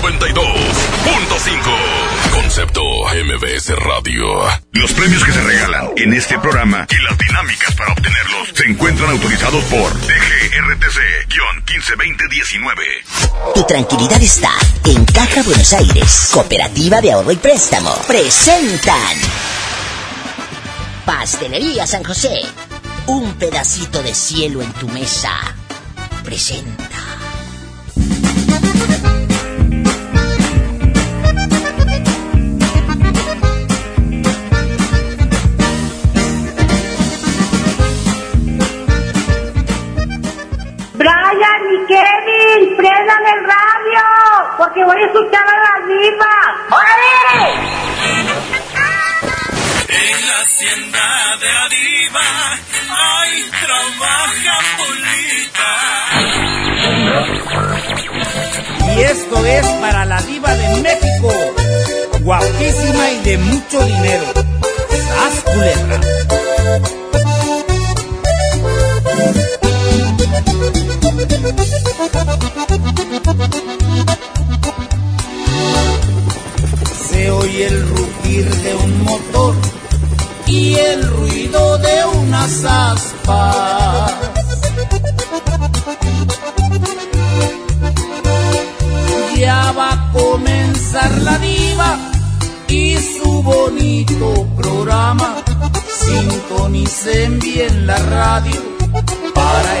92.5. Concepto MBS Radio. Los premios que se regalan en este programa y las dinámicas para obtenerlos se encuentran autorizados por DGRTC-152019. Tu tranquilidad está en Caja Buenos Aires, Cooperativa de Ahorro y Préstamo. Presentan Pastelería San José. Un pedacito de cielo en tu mesa. Presenta. Y Kevin, prendan el radio, porque voy a escuchar a la diva. ¡Órale! En la hacienda de la diva, ay, trabaja Polita. Y esto es para la diva de México, guapísima y de mucho dinero. ¡Sas culebra! Se oye el rugir de un motor y el ruido de unas aspas. Ya va a comenzar la diva y su bonito programa. Sintonicen bien la radio para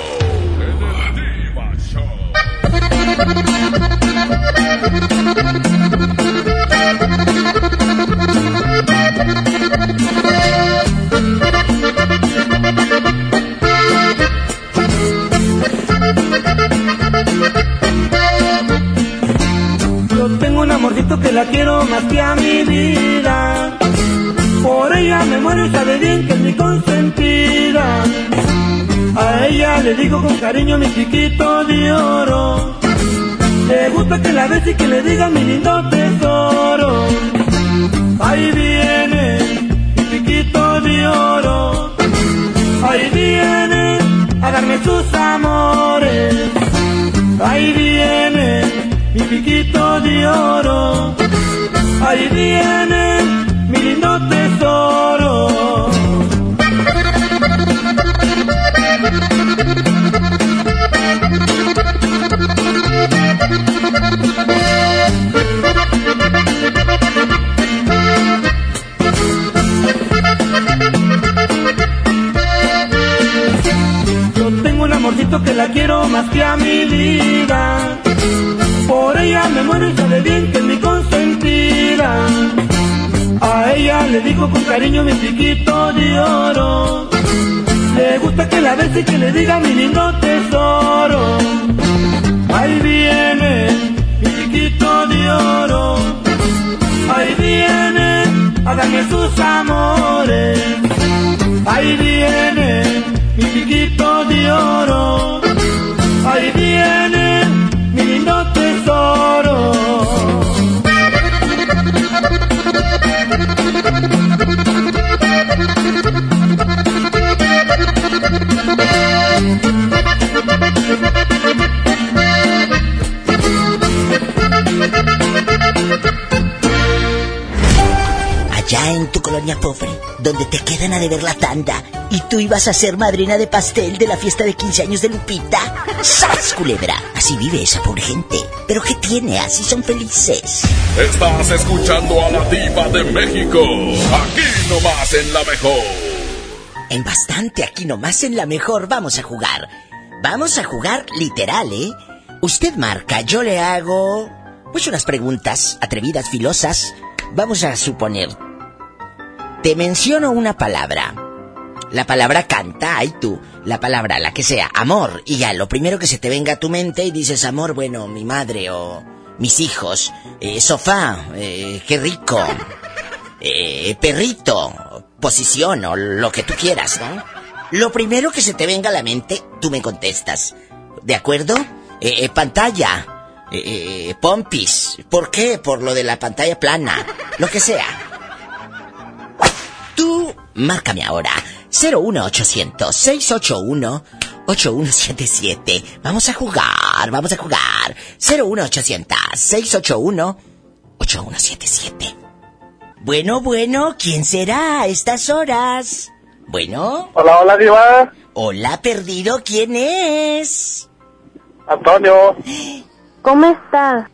Amorcito que la quiero más que a mi vida. Por ella me muero y sabe bien que es mi consentida. A ella le digo con cariño mi chiquito de oro. Le gusta que la bese y que le diga mi lindo tesoro. Ahí viene mi chiquito de oro. Ahí viene a darme sus amores. Ahí viene mi piquito de oro. Ahí viene mi lindo tesoro. Yo tengo un amorcito que la quiero más que a mi vida. Por ella me muero y sabe bien que es mi consentida. A ella le digo con cariño mi piquito de oro. Le gusta que la bese y que le diga mi lindo tesoro. Ahí viene mi piquito de oro. Ahí viene darme sus amores. Ahí viene mi piquito de oro. Ahí viene mi lindo tesoro. Allá en tu colonia pobre, donde te quedan a deber la tanda y tú ibas a ser madrina de pastel de la fiesta de 15 años de Lupita. ¡Sas, culebra! Así vive esa pobre gente. ¿Pero qué tiene? Así son felices. Estás escuchando a la diva de México. Aquí nomás en la mejor. En bastante, aquí nomás en la mejor vamos a jugar. Vamos a jugar literal, ¿eh? Usted marca, yo le hago... Pues unas preguntas atrevidas, filosas. Vamos a suponer... Te menciono una palabra. La palabra canta, ay tú. La palabra, la que sea, amor. Y ya, lo primero que se te venga a tu mente y dices amor, bueno, mi madre o mis hijos. Eh, sofá, eh, qué rico. Eh, perrito, posición o lo que tú quieras, ¿no? Lo primero que se te venga a la mente, tú me contestas. ¿De acuerdo? Pantalla. Pompis. ¿Por qué? Por lo de la pantalla plana. Lo que sea. Tú, márcame ahora. 01800 681 8177. Vamos a jugar, vamos a jugar. 01800 681 8177. Bueno, bueno, ¿quién será a estas horas? Bueno. Hola, hola, Diva. Hola, perdido, ¿quién es? Antonio. ¿Cómo estás?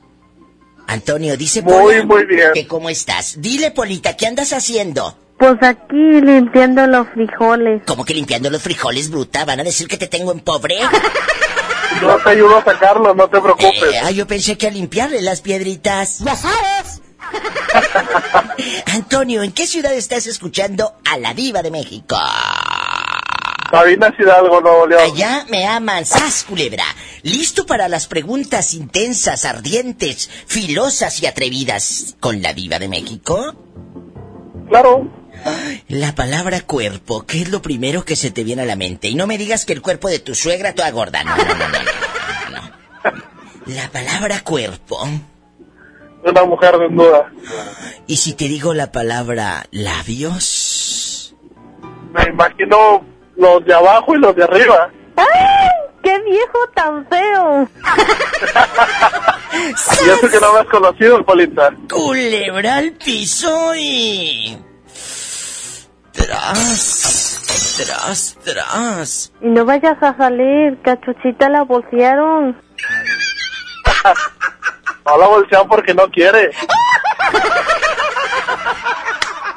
Antonio, dice Muy, Pola muy bien. que cómo estás. Dile, Polita, ¿qué andas haciendo? Pues aquí limpiando los frijoles. Como que limpiando los frijoles, bruta. ¿Van a decir que te tengo en pobre? Yo te ayudo a sacarlo, no te preocupes. Eh, ah, yo pensé que a limpiarle las piedritas. ¡Ya sabes! Antonio, ¿en qué ciudad estás escuchando a la diva de México? Sabina Hidalgo, Nuevo León. Allá me aman, sas, culebra. ¿Listo para las preguntas intensas, ardientes, filosas y atrevidas con la diva de México? Claro. La palabra cuerpo, ¿qué es lo primero que se te viene a la mente? Y no me digas que el cuerpo de tu suegra toda gorda. No, no, no, no, no, no. La palabra cuerpo. Una mujer desnuda. ¿Y si te digo la palabra labios? Me imagino los de abajo y los de arriba. ¡Ay! ¡Qué viejo tan feo! Y eso que no me has conocido, Polita. Culebra al piso y... Tras, tras, tras. Y no vayas a salir, cachuchita la bolsearon. No la bolsean porque no quiere.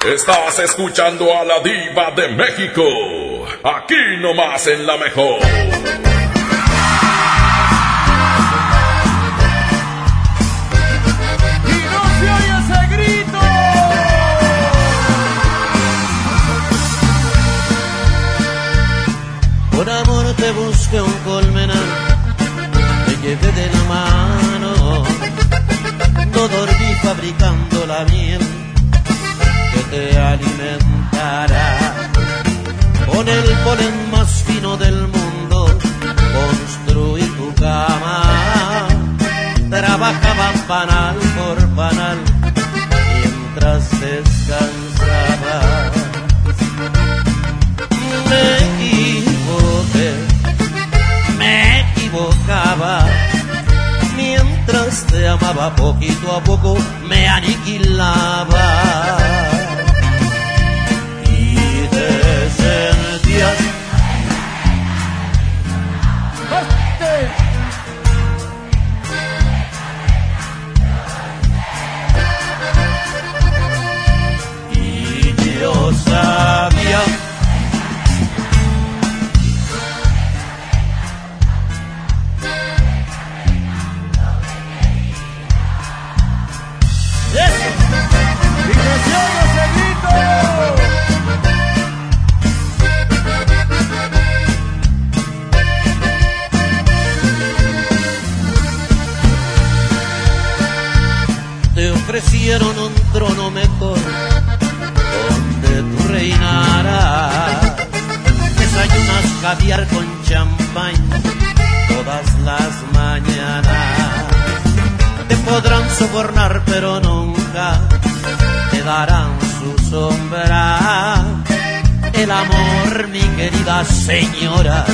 Estás escuchando a la diva de México. Aquí nomás en la mejor. Fabricando la miel que te alimentará. Con el polen más fino del mundo, construí tu cama, trabajaba panal por panal amaba poquito a poco, me aniquilaba. Señora,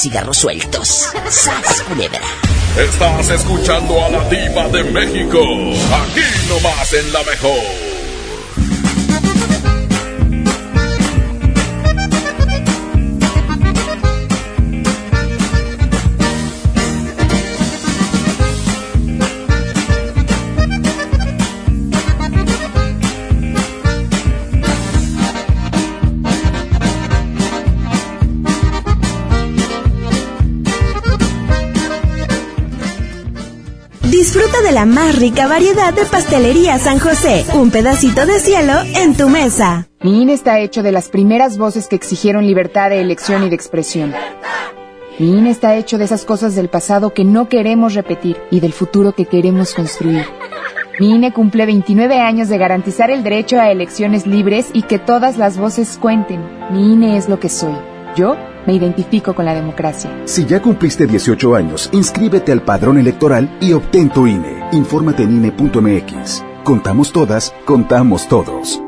cigarros sueltos. ¡Sas, culebra! Estás escuchando a la diva de México. Aquí nomás en la mejor. Disfruta de la más rica variedad de pastelería San José. Un pedacito de cielo en tu mesa. Mi INE está hecho de las primeras voces que exigieron libertad de elección y de expresión. Mi INE está hecho de esas cosas del pasado que no queremos repetir y del futuro que queremos construir. Mi INE cumple 29 años de garantizar el derecho a elecciones libres y que todas las voces cuenten. Mi INE es lo que soy. Yo me identifico con la democracia. Si ya cumpliste 18 años, inscríbete al padrón electoral y obtén tu INE. Infórmate en INE.mx. Contamos todas, contamos todos.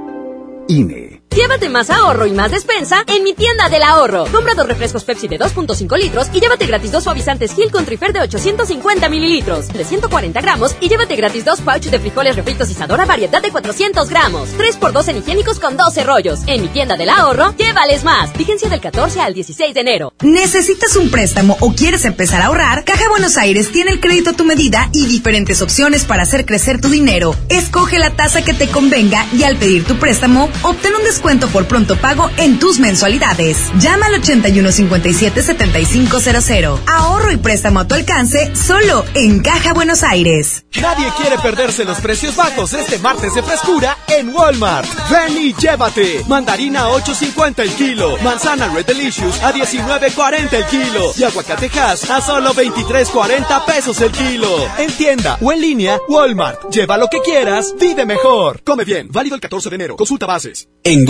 INE. Llévate más ahorro y más despensa en mi tienda del ahorro. Compra dos refrescos Pepsi de 2.5 litros y llévate gratis dos suavizantes Gil con Trifer de 850 mililitros de 140 gramos y llévate gratis dos pouches de frijoles refritos Isadora variedad de 400 gramos. 3x2 en higiénicos con 12 rollos. En mi tienda del ahorro, llévales más. Vigencia del 14 al 16 de enero. ¿Necesitas un préstamo o quieres empezar a ahorrar? Caja Buenos Aires tiene el crédito a tu medida y diferentes opciones para hacer crecer tu dinero. Escoge la tasa que te convenga y al pedir tu préstamo, obtén un descuento por pronto pago en tus mensualidades. Llama al 8157-7500. Ahorro y préstamo a tu alcance solo en Caja Buenos Aires. Nadie quiere perderse los precios bajos este martes de frescura en Walmart. Ven y llévate. Mandarina a 8.50 el kilo. Manzana Red Delicious a 19.40 el kilo. Y aguacatejas a solo 23.40 pesos el kilo. En tienda o en línea, Walmart. Lleva lo que quieras, vive mejor. Come bien. Válido el 14 de enero. Consulta bases. En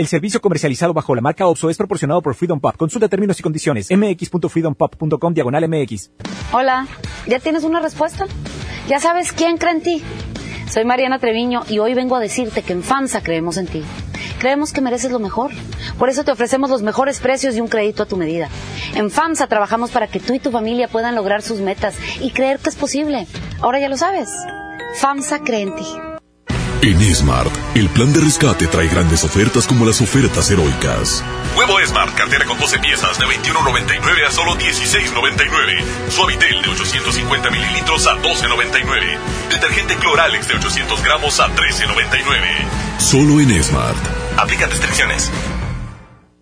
El servicio comercializado bajo la marca OPSO es proporcionado por Freedom Pop. Consulta términos y condiciones. mx.freedompop.com diagonal mx. Hola, ¿ya tienes una respuesta? ¿Ya sabes quién cree en ti? Soy Mariana Treviño y hoy vengo a decirte que en FAMSA creemos en ti. Creemos que mereces lo mejor. Por eso te ofrecemos los mejores precios y un crédito a tu medida. En FAMSA trabajamos para que tú y tu familia puedan lograr sus metas y creer que es posible. Ahora ya lo sabes. FAMSA cree en ti. En Smart, el plan de rescate trae grandes ofertas como las ofertas heroicas. Huevo Smart, cartera con 12 piezas de 21.99 a solo 16.99. Suavitel de 850 mililitros a 12.99. Detergente Cloralex de 800 gramos a 13.99. Solo en Smart. Aplican restricciones.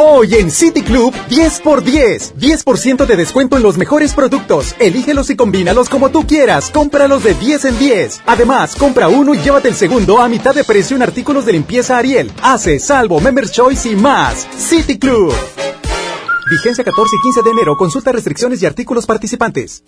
Hoy en City Club 10 por 10. 10% de descuento en los mejores productos. Elígelos y combínalos como tú quieras. Cómpralos de 10 en 10. Además, compra uno y llévate el segundo a mitad de precio en artículos de limpieza Ariel. Hace, salvo, Members Choice y más. City Club. Vigencia 14 y 15 de enero. Consulta restricciones y artículos participantes.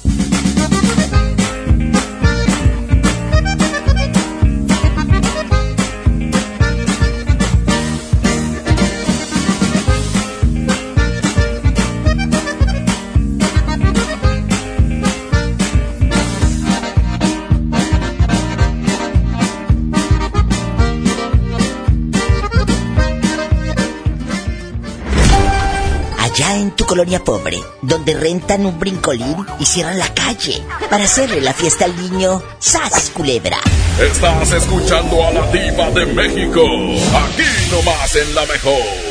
Colonia pobre, donde rentan un brincolín y cierran la calle para hacerle la fiesta al niño, ¡Sas, culebra! Estás escuchando a la diva de México, aquí nomás en la mejor.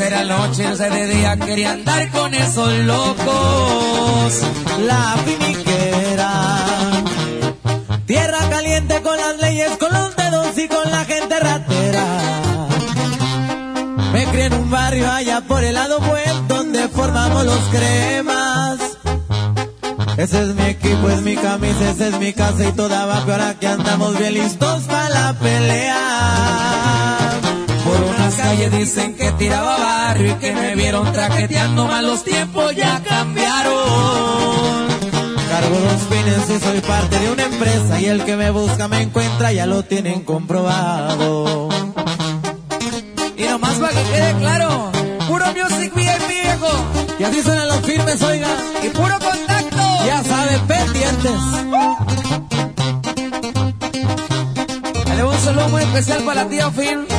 Era noche, no de día, quería andar con esos locos. La finiquera, tierra caliente con las leyes, con los dedos y con la gente ratera. Me crié en un barrio allá por el lado buen, donde formamos los cremas. Ese es mi es mi camisa, esa es mi casa y toda va ahora que andamos bien listos para la pelea. Por unas calles dicen que tiraba barrio y que me vieron traqueteando mal los tiempos ya cambiaron. Cargo dos fines y soy parte de una empresa y el que me busca me encuentra, ya lo tienen comprobado. Y nomás para que quede claro, puro music VIP viejo. Y así suenan los firmes, oiga. Y puro contacto. Ya saben, pendientes. Dale un saludo muy especial para la tía Phil.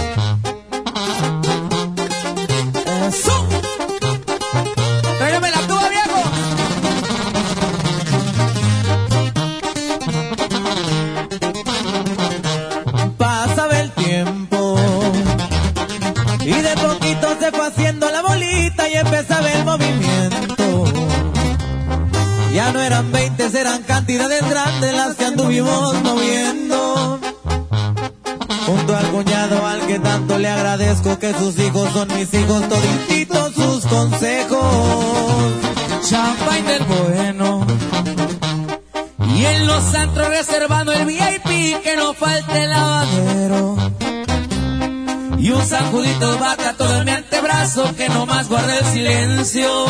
Silencio.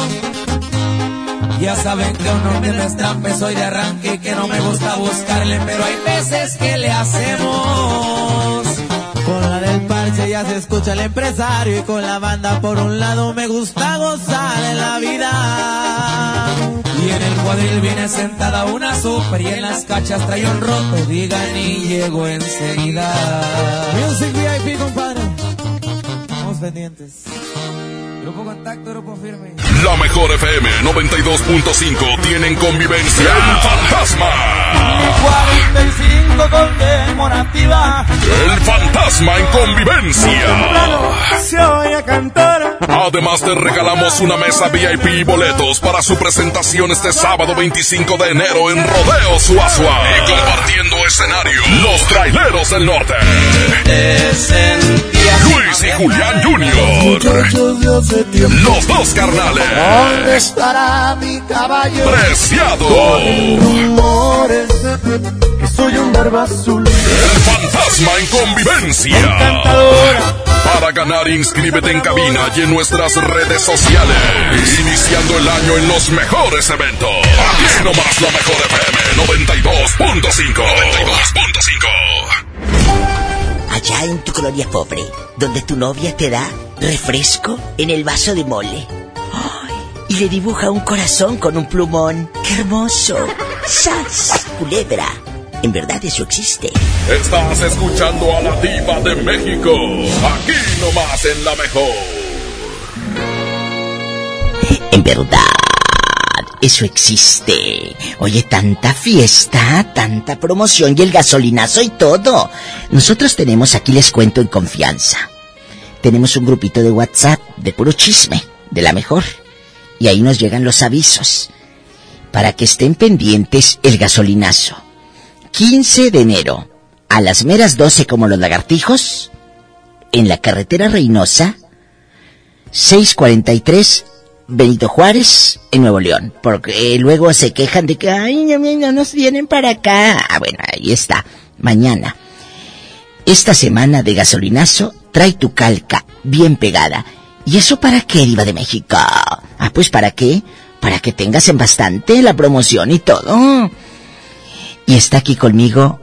Ya saben que un hombre no es soy de arranque que no me gusta buscarle, pero hay veces que le hacemos. Con la del parche ya se escucha el empresario y con la banda por un lado me gusta gozar en la vida. Y en el cuadril viene sentada una super y en las cachas trae un roto, digan y llego enseguida. Music VIP, compadre. Vamos pendientes. Grupo Contacto, Grupo Firme. La mejor FM 92.5 tienen convivencia. El fantasma. 45 conmemorativa. El fantasma en convivencia. Se oye cantar. Además te regalamos una mesa VIP y boletos para su presentación este sábado 25 de enero en Rodeo Suazua. Y compartiendo escenario, los traileros del norte. Luis y Julián Jr. Los dos carnales. ¿Dónde estará mi caballo? Preciado. rumores que soy un barba azul. El fantasma en convivencia. Encantadora. Para ganar, inscríbete en cabina y en nuestras redes sociales. Iniciando el año en los mejores eventos. Aquí nomás la mejor FM 92.5. 92.5 allá en tu colonia pobre, donde tu novia te da refresco en el vaso de mole. y le dibuja un corazón con un plumón. ¡Qué hermoso! ¡Sas! Culebra. En verdad eso existe. Estás escuchando a la diva de México. Aquí nomás en la mejor. En verdad. Eso existe. Oye, tanta fiesta, tanta promoción y el gasolinazo y todo. Nosotros tenemos, aquí les cuento en confianza. Tenemos un grupito de WhatsApp de puro chisme, de la mejor. Y ahí nos llegan los avisos. Para que estén pendientes el gasolinazo. 15 de enero, a las meras 12 como los lagartijos, en la carretera Reynosa, 643 Benito Juárez, en Nuevo León. Porque luego se quejan de que, ay, no, no nos vienen para acá. Ah, bueno, ahí está. Mañana. Esta semana de gasolinazo, trae tu calca bien pegada. ¿Y eso para qué, Diva de México? Ah, pues para qué? Para que tengas en bastante la promoción y todo. Y está aquí conmigo,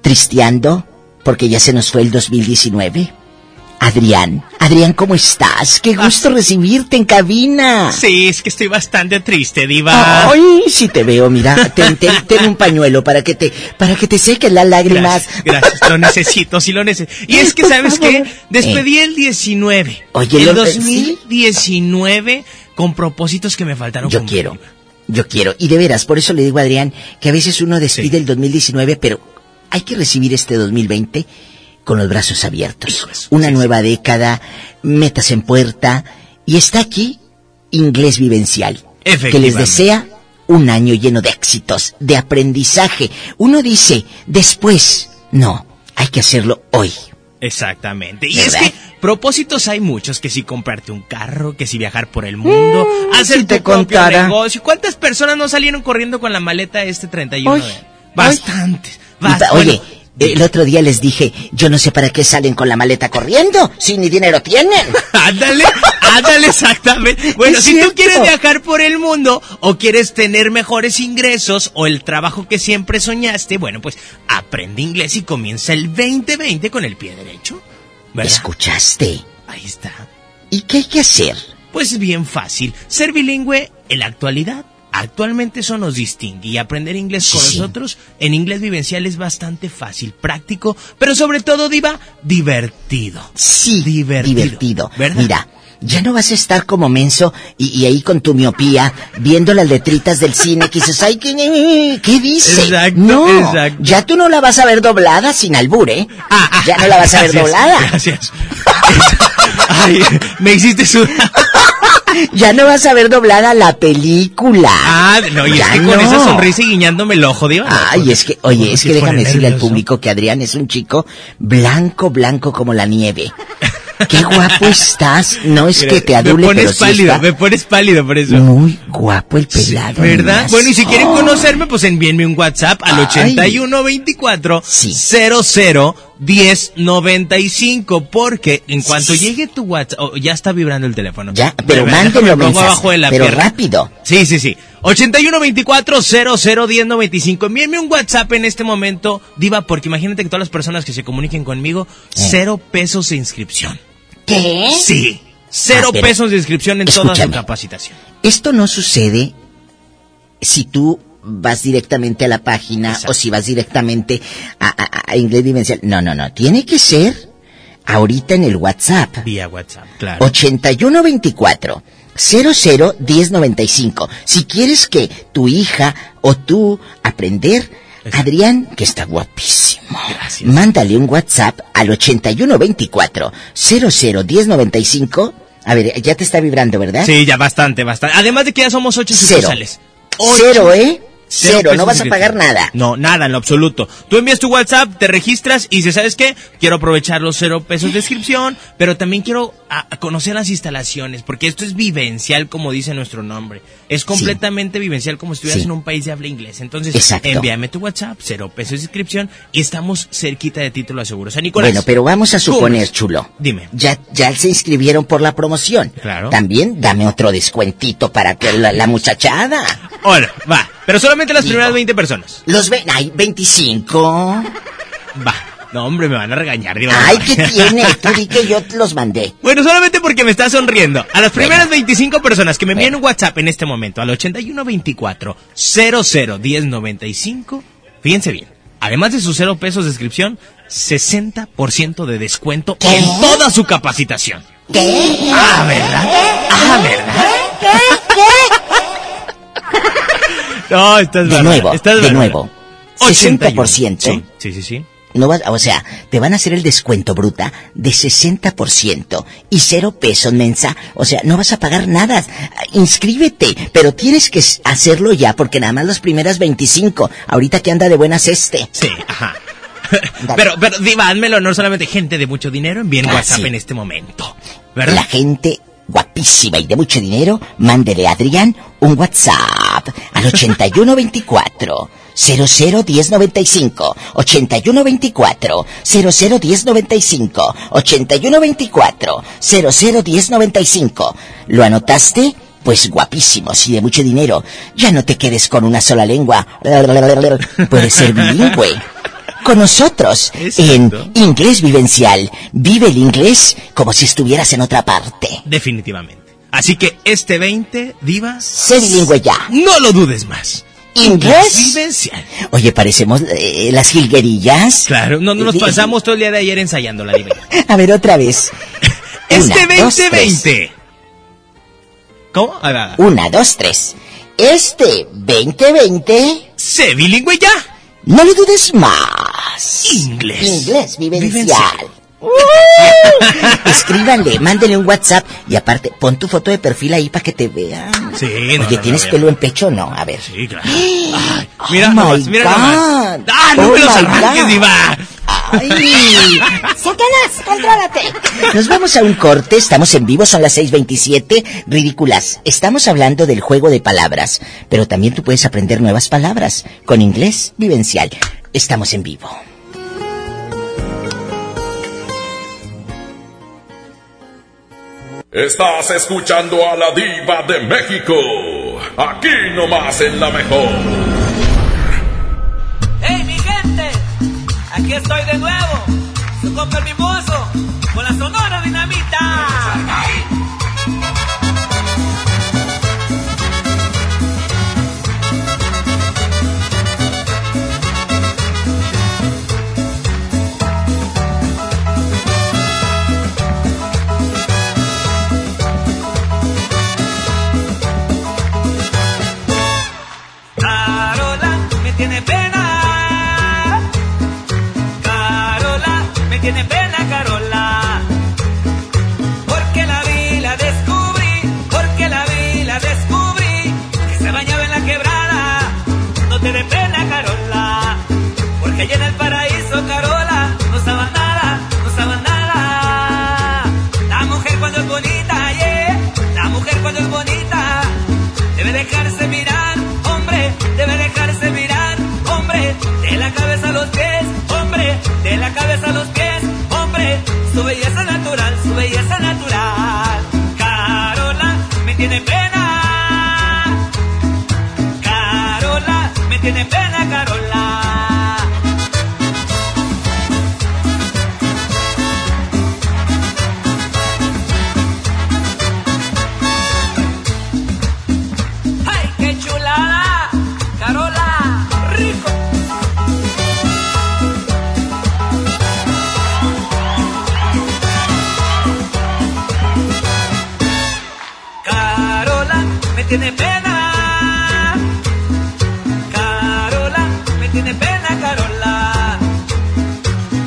tristeando, porque ya se nos fue el 2019. Adrián, Adrián, ¿cómo estás? Qué gusto recibirte en cabina. Sí, es que estoy bastante triste, diva. Ay, si te veo, mira, ten, ten- ten un pañuelo para que te, para que te sequen las lágrimas. Gracias, lo necesito, sí lo necesito. Y es que, ¿sabes qué? Despedí el 19. Oye, el lo- 2019 con propósitos que me faltaron. Yo quiero, yo quiero. Y de veras, por eso le digo a Adrián que a veces uno despide el 2019, pero hay que recibir este 2020 con los brazos abiertos. Una nueva década, metas en puerta, y está aquí Inglés Vivencial, que les desea un año lleno de éxitos, de aprendizaje. Uno dice, después, no, hay que hacerlo hoy. Exactamente. Y ¿Verdad? es que propósitos hay muchos, que si comprarte un carro, que si viajar por el mundo, hacer Mm, si tu te propio contara. negocio. ¿Cuántas personas no salieron corriendo con la maleta este 31 Ay, de- Bastantes. Bast- Oye, bueno, el otro día les dije, yo no sé para qué salen con la maleta corriendo, si ni dinero tienen. Ándale, ándale, exactamente. Bueno, si tú quieres viajar por el mundo o quieres tener mejores ingresos o el trabajo que siempre soñaste, bueno, pues aprende inglés y comienza el 2020 con el pie derecho. ¿verdad? ¿Escuchaste? Ahí está. ¿Y qué hay que hacer? Pues bien fácil. Ser bilingüe en la actualidad. Actualmente eso nos distingue y aprender inglés con Sí. nosotros en inglés vivencial es bastante fácil, práctico, pero sobre todo, Diva, divertido. Sí, divertido. divertido. ¿verdad? Mira, ya no vas a estar como menso y, y ahí con tu miopía viendo las letritas del cine que dices, ay, ¿qué, qué dice? Exacto, no, exacto. ya tú no la vas a ver doblada sin albur, ¿eh? ya no la vas a ver doblada. Gracias. Ay, me hiciste sudar. Ya no vas a ver doblada la película. Ah, no, y es que con esa sonrisa y guiñándome el ojo, no, Ay, pues, es que, oye, es que déjame decirle al público que Adrián es un chico blanco, blanco como la nieve. Qué guapo estás. No es que te adule, me pones pero sí pálido, me pones pálido por eso. muy guapo el pelado. ¿Verdad? Bueno, y si quieren Oh. conocerme, pues envíenme un WhatsApp al Ay. 8124 00 1095 porque en cuanto llegue tu WhatsApp, oh, ya está vibrando el teléfono. Ya, pero mándenlo abajo de la pero pierna. rápido. Sí, sí, sí. 8124 00 1095. Envíenme un WhatsApp en este momento, Diva, porque imagínate que todas las personas que se comuniquen conmigo, cero pesos de inscripción. ¿Qué? Sí. Cero Ah, pero- pes de inscripción en toda su capacitación. Esto no sucede si tú vas directamente a la página o si vas directamente a, a- a Inglés Vivencial. No, no, no. Tiene que ser ahorita en el WhatsApp. Vía WhatsApp, claro. 8124 00 1095. Si quieres que tu hija o tú aprender, Adrián, que está guapísimo. Mándale un WhatsApp al 8124 00 1095. A ver, ya te está vibrando, ¿verdad? Sí, ya bastante, bastante. Además de que ya somos ocho Cero. sucursales. Cero, ¿eh? Cero, no vas a pagar nada. No, nada en lo absoluto. Tú envías tu WhatsApp, te registras y dices, ¿sabes qué? Quiero aprovechar los cero pesos de inscripción, pero también quiero a- a conocer las instalaciones, porque esto es vivencial, como dice nuestro nombre. Es completamente vivencial, como si estuvieras Sí. en un país de habla inglés. Entonces, Exacto. envíame tu WhatsApp, cero pesos de inscripción, y estamos cerquita de título a seguro. San Nicolás. Bueno, pero vamos a suponer, ¿Cómo? chulo. Dime. Ya, ya se inscribieron por la promoción. Claro. También dame otro descuentito para que la, la muchachada. Hola, va. Pero solamente las primeras 20 personas. Los ve, ay, 25. Va. No, hombre, me van a regañar. Dios. Ay, ¿qué tiene? Tú di que yo los mandé. Bueno, solamente porque me está sonriendo. A las primeras 25 personas que me envíen un WhatsApp en este momento al 8124 00 1095, fíjense bien. Además de sus cero pesos de inscripción, 60% de descuento en toda su capacitación. ¿Qué? Ah, ¿verdad? Ah, ¿verdad? No, estás De nuevo, estás de nuevo. 81. 60%. Sí, sí, sí. sí. No vas, o sea, te van a hacer el descuento bruta de 60% y cero pesos mensa. O sea, no vas a pagar nada. Inscríbete, pero tienes que hacerlo ya porque nada más las primeras 25. Ahorita que anda de buenas este. Sí, ajá. Pero, pero, Diva, hazme el honor solamente gente de mucho dinero, envíen Ah, WhatsApp sí. en este momento. ¿Verdad? La gente guapísima y de mucho dinero, mándele a Adrián un WhatsApp al 8124 001095 8124 001095 8124 001095 ¿Lo anotaste? Pues guapísimo, si de mucho dinero. Ya no te quedes con una sola lengua. Puedes ser bilingüe. Con nosotros en Inglés Vivencial. Vive el inglés como si estuvieras en otra parte. Definitivamente. Así que este 20, Diva. Sé bilingüe ya. No lo dudes más. ¿Inglés? Vivencial. Oye, parecemos eh, las jilguerillas. Claro, no, no nos pasamos todo el día de ayer ensayando la Diva. A ver, otra vez. Este Una, dos, 2020. ¿Cómo? Una, dos, tres. Este 2020. Sé bilingüe ya. No lo dudes más. Inglés. Inglés vivencial. Vivencial. ¡Uh! Escríbanle, mándenle un WhatsApp y aparte pon tu foto de perfil ahí para que te vean. Sí, no, Oye, no, no, ¿tienes ver. pelo en pecho no? A ver. Sí, claro. Ay, mira Oh nomás, mira nomás. ¡Ah, no Oh me God. Diva! ¡Ay! ¡Satanás, contrólate! Nos vamos a un corte, estamos en vivo, son las 6.27. Ridículas, estamos hablando del juego de palabras, pero también tú puedes aprender nuevas palabras con inglés vivencial. Estamos en vivo. Estás escuchando a la diva de México. Aquí nomás en la mejor. Aquí estoy de nuevo, su compa el mimoso, con la sonora dinamita. Me tiene pena, Carola. Porque la vi, la descubrí, porque la vi, la descubrí. Que se bañaba en la quebrada. No te dé pena, Carola. Porque allá en el paraíso, Carola, pena. Carola, me tiene pena, Carola. Tiene pena. Carola, me tiene pena, Carola.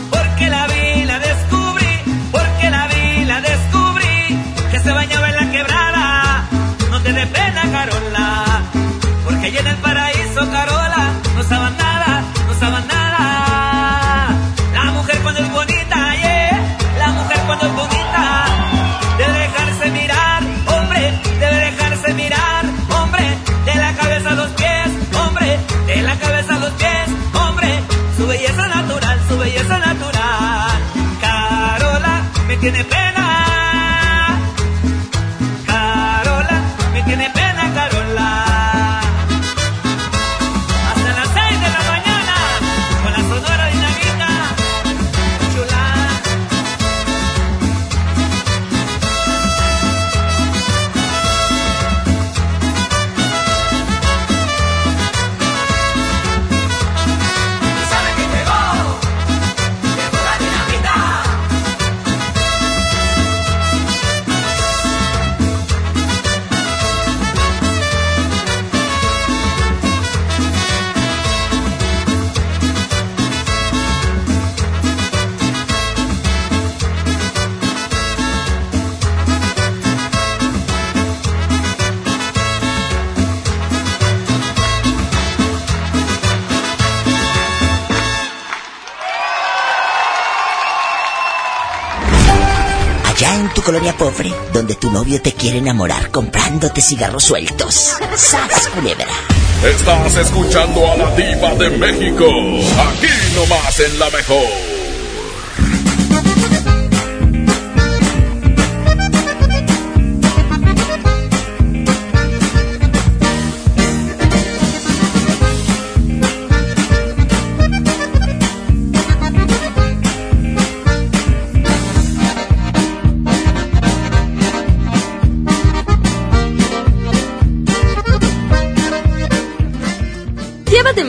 Porque la vi, la descubrí, porque la vi, la descubrí, que se bañaba en la quebrada. No te dé pena, Carola, porque allá en el tiene pena. Novio te quiere enamorar comprándote cigarros sueltos. ¡Sas, culebra! Estás escuchando a la diva de México. Aquí nomás en la mejor.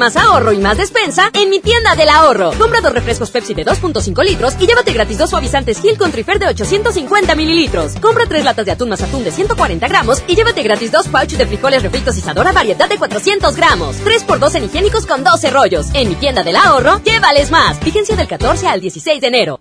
Más ahorro y más despensa en mi tienda del ahorro. Compra dos refrescos Pepsi de 2.5 litros y llévate gratis dos suavizantes Gil con Trifer de 850 mililitros. Compra tres latas de atún más atún de 140 gramos y llévate gratis dos pouches de frijoles refritos Isadora variedad de 400 gramos. 3 por 2 en higiénicos con 12 rollos. En mi tienda del ahorro, llévales más. Vigencia del 14 al 16 de enero.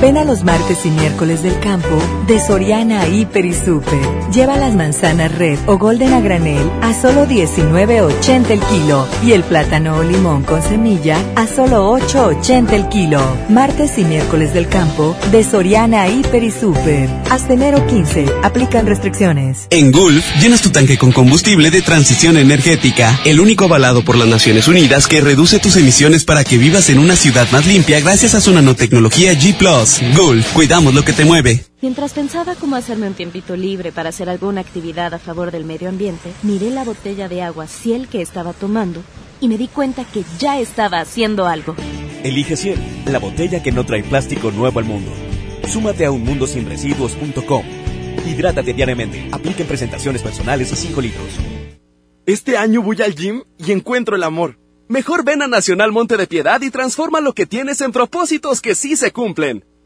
Ven a los martes y miércoles del campo de Soriana Hiper y Super. Lleva las manzanas red o golden a granel a solo 19.80 el kilo y el plátano o limón con semilla a solo 8.80 el kilo. Martes y miércoles del campo de Soriana Hiper y Super. Hasta enero 15. Aplican restricciones. En Gulf, llenas tu tanque con combustible de transición energética, el único avalado por las Naciones Unidas que reduce tus emisiones para que vivas en una ciudad más limpia gracias a su nanotecnología G ⁇ Gulf, cuidamos lo que te mueve. Mientras pensaba cómo hacerme un tiempito libre para hacer alguna actividad a favor del medio ambiente, miré la botella de agua Ciel que estaba tomando y me di cuenta que ya estaba haciendo algo. Elige Ciel, la botella que no trae plástico nuevo al mundo. Súmate a unmundosinresiduos.com. Hidrátate diariamente. Apliquen presentaciones personales a 5 litros. Este año voy al gym y encuentro el amor. Mejor ven a Nacional Monte de Piedad y transforma lo que tienes en propósitos que sí se cumplen.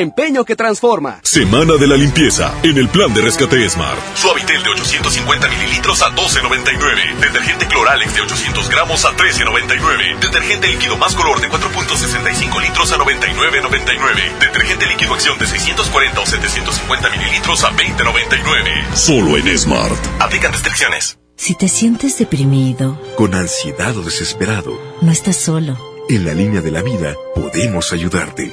Empeño que transforma. Semana de la limpieza en el plan de rescate Smart. Suavitel de 850 mililitros a 12.99. Detergente Cloralex de 800 gramos a 13.99. Detergente líquido más color de 4.65 litros a 99.99. Detergente líquido acción de 640 o 750 mililitros a 20.99. Solo en Smart. Aplican restricciones. Si te sientes deprimido, Con ansiedad o desesperado, no estás solo. en la línea de la vida podemos ayudarte.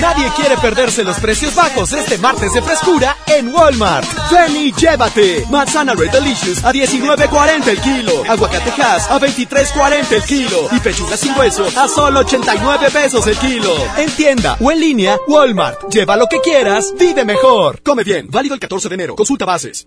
Nadie quiere perderse los precios bajos este martes de frescura en Walmart. Ven llévate. Manzana Red Delicious a 19.40 el kilo. Aguacate Hass a 23.40 el kilo. Y pechuga sin hueso a solo 89 pesos el kilo. En tienda o en línea, Walmart. Lleva lo que quieras, vive mejor. Come bien. Válido el 14 de enero. Consulta bases.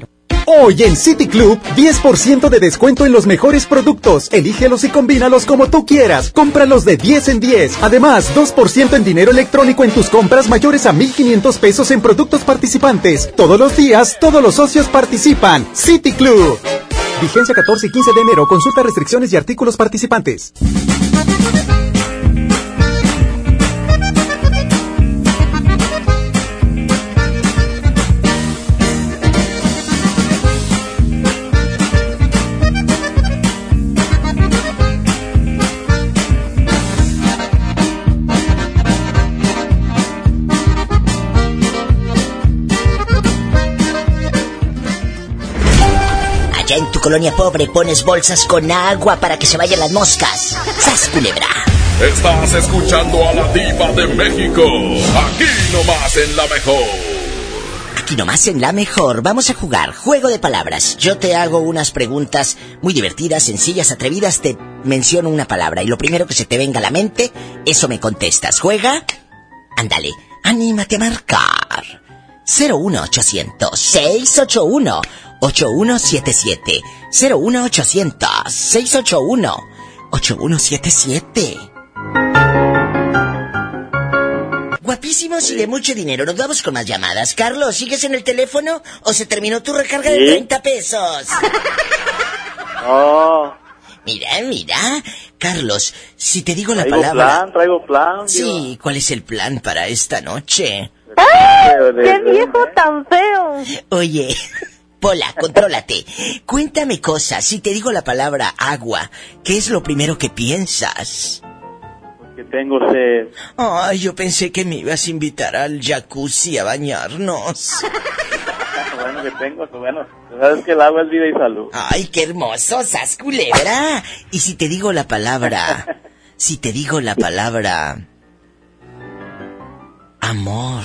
Hoy en City Club, 10% de descuento en los mejores productos. Elígelos y combínalos como tú quieras. Cómpralos de 10 en 10. Además, 2% en dinero electrónico en tus compras mayores a 1,500 pesos en productos participantes. Todos los días, todos los socios participan. City Club. Vigencia 14 y 15 de enero. Consulta restricciones y artículos participantes. Colonia pobre pones bolsas con agua para que se vayan las moscas. ¡Sas, culebra! Estás escuchando a la diva de México. Aquí nomás en la mejor. Aquí nomás en la mejor. Vamos a jugar juego de palabras. Yo te hago unas preguntas muy divertidas, sencillas, atrevidas. Te menciono una palabra y lo primero que se te venga a la mente, eso me contestas. ¿Juega? Ándale, anímate a marcar. 01800 681 8177 01800 681 8177 Guapísimos y de mucho dinero. Nos vamos con más llamadas. Carlos, ¿sigues en el teléfono o se terminó tu recarga de Sí. 30 pesos? No, Mira, mira. Carlos, si te digo la traigo palabra... plan, traigo plan. Sí, ¿cuál es el plan para esta noche? ¡Qué viejo tan feo! Oye, Pola, contrólate. Cuéntame cosas. Si te digo la palabra agua, ¿qué es lo primero que piensas? Que tengo sed. Ay, yo pensé que me ibas a invitar al jacuzzi a bañarnos. bueno, que tengo, pues bueno, sabes que el agua es vida y salud. Ay, qué hermoso, sas culebra. Y si te digo la palabra, si te digo la palabra amor,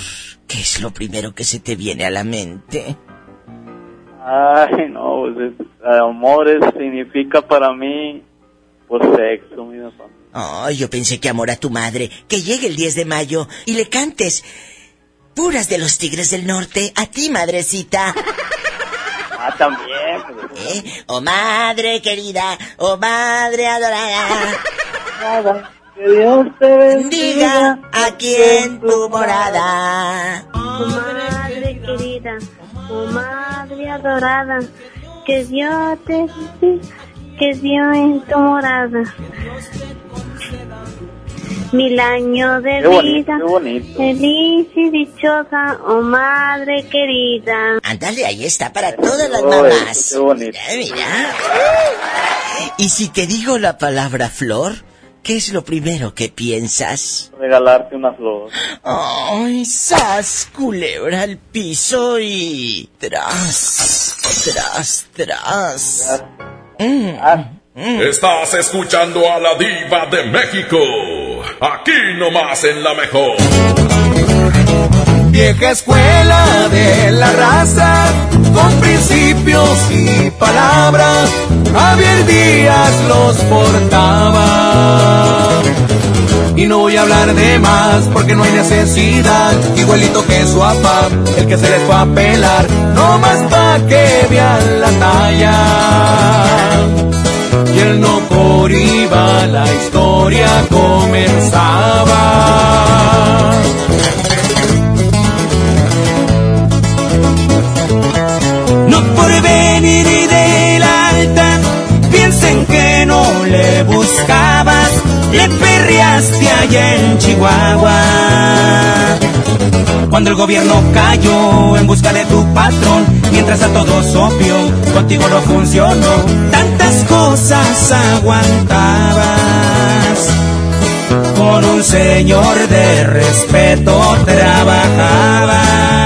¿qué es lo primero que se te viene a la mente? Ay, no, pues es- amor es- significa para mí, pues sexo, mira, pa. Ay, yo pensé que amor a tu madre, que llegue el 10 de mayo y le cantes puras de los tigres del norte a ti, madrecita. Ah, también, pues, ¿Eh? Oh madre querida, oh madre adorada. Que Dios te bendiga aquí en tu morada. Oh adorada, que Dios te que Dios en tu morada. Mil años de Qué bonito, vida, qué bonito. feliz y dichosa, oh madre querida. Ándale, ahí está para todas las Ay, mamás. qué bonito. Mira, mira. Y si te digo la palabra flor, ¿qué es lo primero que piensas? regalarte una flor. Ay, sas, culebra al piso y... Tras, tras, tras. Mm. Estás escuchando a la diva de México. Aquí nomás en la mejor. Vieja escuela de la raza, con principios y palabras, Javier Díaz los portaba. Y no voy a hablar de más porque no hay necesidad, igualito que su papá, el que se les fue a pelar, no más pa' que vean la talla. Y él no por iba, la historia comenzaba. No por venir y del alta, piensen que no le buscabas, le perreaste allá en Chihuahua. Cuando el gobierno cayó en busca de tu patrón, mientras a todos obvio, contigo no funcionó, tantas cosas aguantabas. Con un señor de respeto trabajabas.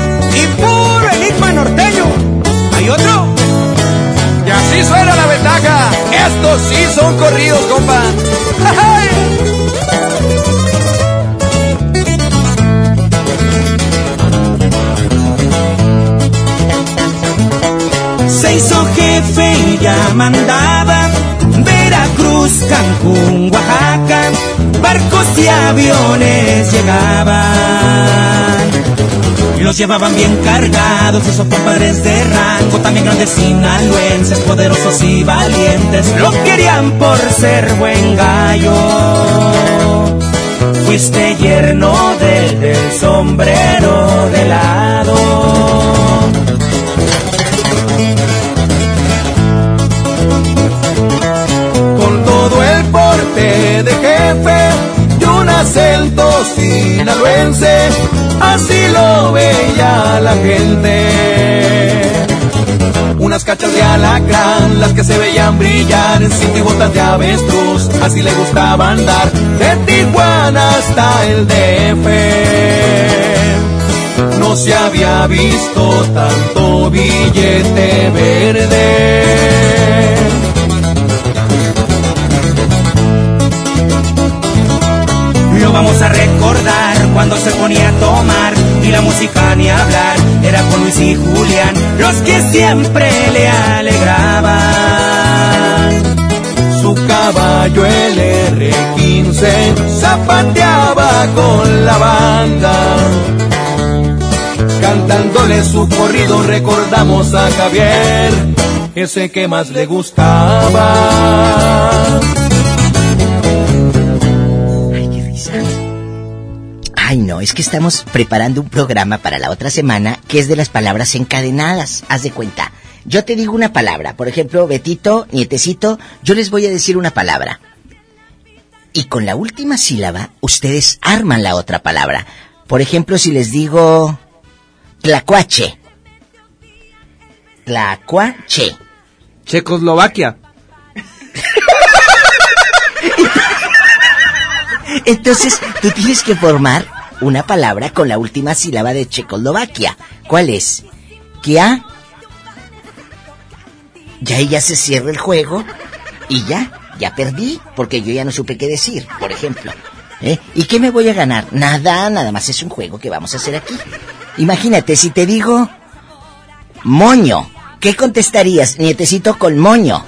Y así suena la ventaja. Estos sí son corridos, compa. Se hizo jefe y ya mandaba Veracruz, Cancún, Oaxaca, barcos y aviones llegaban. Los llevaban bien cargados, esos compadres de rango, también grandes sinaloenses, poderosos y valientes, lo querían por ser buen gallo. fuiste yerno del, del sombrero de lado. Con todo el porte de jefe y un acento sinaloense, así lo veía la gente. Unas cachas de alacrán, las que se veían brillar en botas de avestruz, así le gustaba andar de Tijuana hasta el DF. No se había visto tanto billete siempre le alegraban. Su caballo el R15 zapateaba con la banda. Cantándole su corrido recordamos a Javier, ese que más le gustaba. No, es que estamos preparando un programa para la otra semana que es de las palabras encadenadas. Haz de cuenta. Yo te digo una palabra. Por ejemplo, Betito, nietecito, yo les voy a decir una palabra. Y con la última sílaba, ustedes arman la otra palabra. Por ejemplo, si les digo tlacuache. Tlacuache. Checoslovaquia. Entonces, tú tienes que formar una palabra con la última sílaba de Checoslovaquia. ¿Cuál es? ¿Kia? Ya ahí ya se cierra el juego y ya, ya perdí porque yo ya no supe qué decir, por ejemplo. ¿Eh? ¿Y qué me voy a ganar? Nada, nada más es un juego que vamos a hacer aquí. Imagínate, si te digo moño, ¿qué contestarías, nietecito, con moño?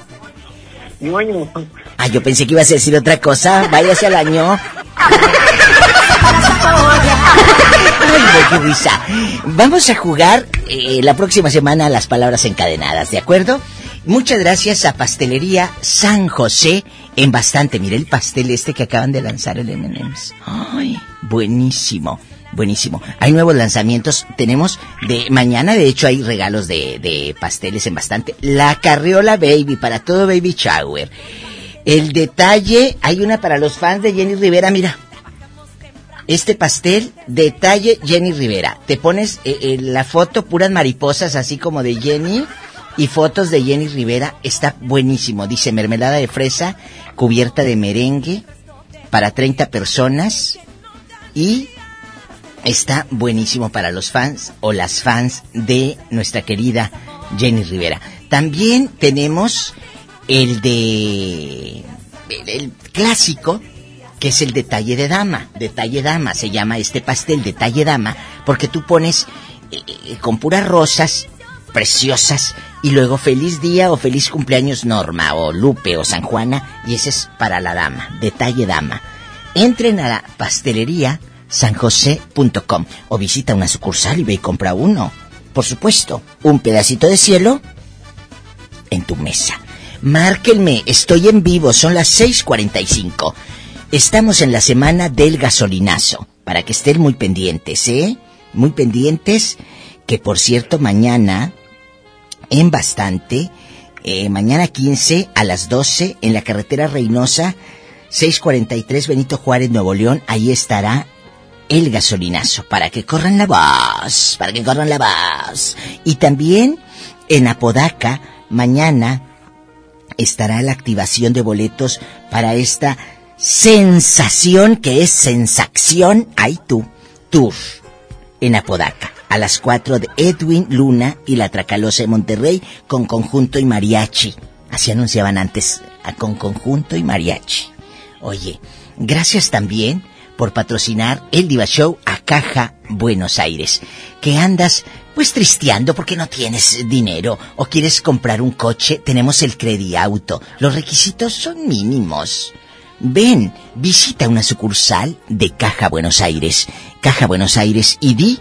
Moño. Ah, yo pensé que ibas a decir otra cosa. Váyase al año. Vamos a jugar eh, la próxima semana las palabras encadenadas, ¿de acuerdo? Muchas gracias a Pastelería San José en bastante. Mire el pastel este que acaban de lanzar el M&M's. Ay, buenísimo, buenísimo. Hay nuevos lanzamientos. Tenemos de mañana, de hecho, hay regalos de, de pasteles en bastante. La Carriola Baby para todo Baby Shower. El detalle, hay una para los fans de Jenny Rivera, mira. Este pastel, detalle Jenny Rivera. Te pones eh, eh, la foto, puras mariposas, así como de Jenny, y fotos de Jenny Rivera. Está buenísimo. Dice mermelada de fresa, cubierta de merengue, para 30 personas. Y está buenísimo para los fans o las fans de nuestra querida Jenny Rivera. También tenemos el de el, el clásico que es el detalle de dama, detalle dama se llama este pastel detalle dama porque tú pones eh, eh, con puras rosas preciosas y luego feliz día o feliz cumpleaños Norma o Lupe o San Juana y ese es para la dama, detalle dama. Entren a la pastelería sanjose.com o visita una sucursal y ve y compra uno. Por supuesto, un pedacito de cielo en tu mesa. Márquenme, estoy en vivo, son las 6:45. Estamos en la semana del gasolinazo, para que estén muy pendientes, ¿eh? Muy pendientes, que por cierto mañana, en bastante, eh, mañana 15 a las 12 en la carretera Reynosa, 643 Benito Juárez, Nuevo León, ahí estará el gasolinazo, para que corran la voz, para que corran la voz. Y también en Apodaca, mañana estará la activación de boletos para esta sensación que es sensación, ay tú, tour, en Apodaca, a las 4 de Edwin Luna y la Tracalosa de Monterrey con conjunto y mariachi. Así anunciaban antes, con conjunto y mariachi. Oye, gracias también por patrocinar el Diva Show a Caja Buenos Aires. Que andas pues tristeando porque no tienes dinero o quieres comprar un coche, tenemos el Crediauto. Los requisitos son mínimos. Ven, visita una sucursal de Caja Buenos Aires. Caja Buenos Aires y di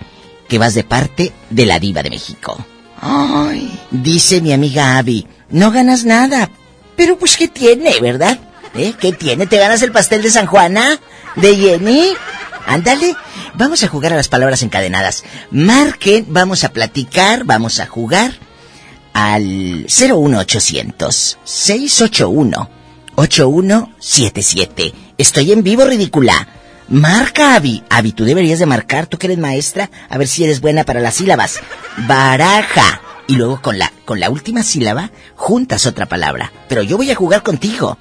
que vas de parte de la diva de México. Ay, dice mi amiga Abby, no ganas nada. Pero pues ¿qué tiene, verdad? ¿Eh? ¿Qué tiene? ¿Te ganas el pastel de San Juana? ¿De Jenny? Ándale, vamos a jugar a las palabras encadenadas. Marquen, vamos a platicar, vamos a jugar al 01800 681 8177. Estoy en vivo, ridícula. Marca, Avi. Avi, tú deberías de marcar, tú que eres maestra, a ver si eres buena para las sílabas. Baraja. Y luego con la, con la última sílaba, juntas otra palabra. Pero yo voy a jugar contigo.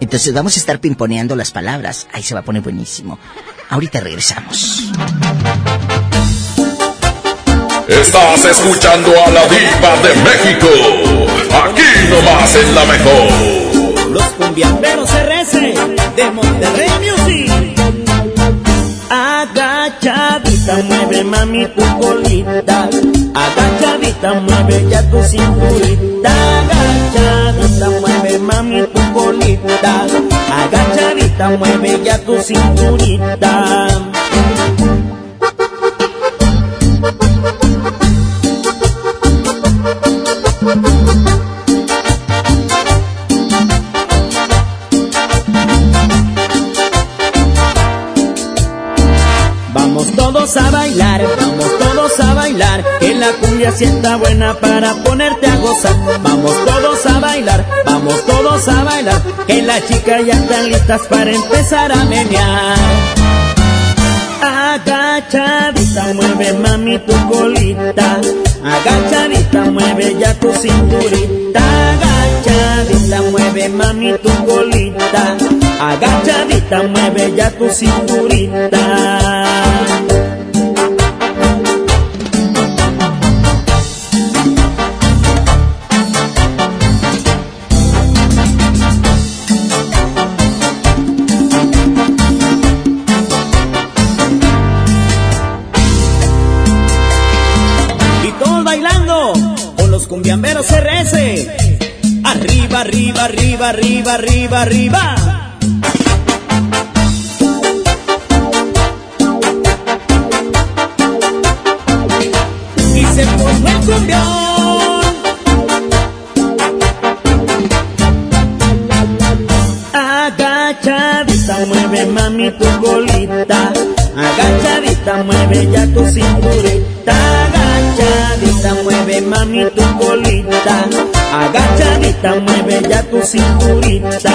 Entonces vamos a estar pimponeando las palabras. Ahí se va a poner buenísimo. Ahorita regresamos. Estás escuchando a la diva de México. Aquí nomás en la mejor. Los cumbiamberos RS de Monterrey Music. Agachadita, mueve mami tu colita. Agachadita, mueve ya tu cinturita. Agachadita, mueve mami tu colita. Agachadita, mueve ya tu cinturita. Todos a bailar, vamos todos a bailar, que la cumbia sienta buena para ponerte a gozar. Vamos todos a bailar, vamos todos a bailar, que las chicas ya están listas para empezar a menear. Agachadita, mueve mami tu colita. Agachadita, mueve ya tu cinturita. Agachadita, mueve mami tu colita. Agachadita, mueve ya tu cinturita. Cumbiamberos RS. Arriba, arriba, arriba, arriba, arriba, arriba. Y se formó el cumbión. Agachadita, mueve mami tu colita. Agachadita, mueve ya tu cinturita. Agachadita, mueve ya tu cinturita.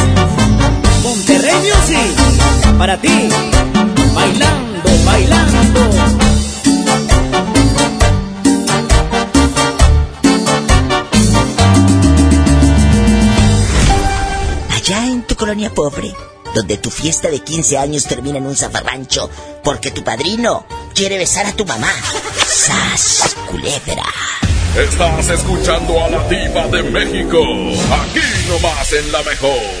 Music para ti, bailando, bailando. Allá en tu colonia pobre, donde tu fiesta de 15 años termina en un zafarrancho porque tu padrino quiere besar a tu mamá. ¡Sas, culebra! Estás escuchando a la diva de México. Aquí nomás en la mejor.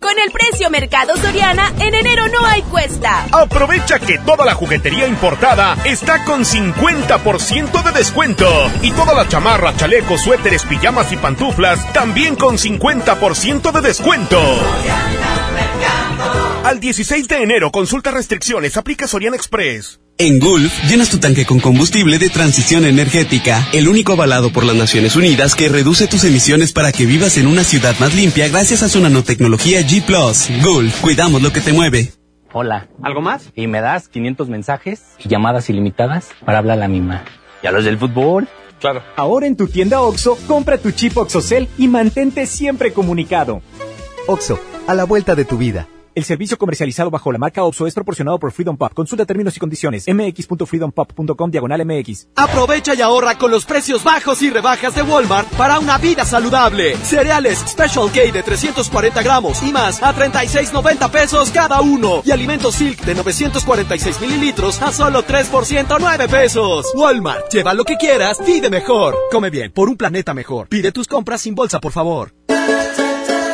Con el precio Mercado Soriana, en enero no hay cuesta. Aprovecha que toda la juguetería importada está con 50% de descuento. Y toda la chamarra, chalecos, suéteres, pijamas y pantuflas también con 50% de descuento. Al 16 de enero, consulta restricciones, aplica Soriana Express. En Gulf, llenas tu tanque con combustible de transición energética, el único avalado por las Naciones Unidas que reduce tus emisiones para que vivas en una ciudad más limpia gracias a su nanotecnología G ⁇ Gulf, cuidamos lo que te mueve. Hola. ¿Algo más? Y me das 500 mensajes y llamadas ilimitadas para hablar a la misma. ¿Y a los del fútbol? Claro. Ahora en tu tienda OXO, compra tu chip OXOCEL y mantente siempre comunicado. OXO, a la vuelta de tu vida. El servicio comercializado bajo la marca OPSO es proporcionado por Freedom Pop. Consulta términos y condiciones. mx.freedompop.com diagonal mx. Aprovecha y ahorra con los precios bajos y rebajas de Walmart para una vida saludable. Cereales Special K de 340 gramos y más a 36.90 pesos cada uno. Y alimentos Silk de 946 mililitros a solo 3 por 109 pesos. Walmart, lleva lo que quieras, pide mejor. Come bien, por un planeta mejor. Pide tus compras sin bolsa, por favor.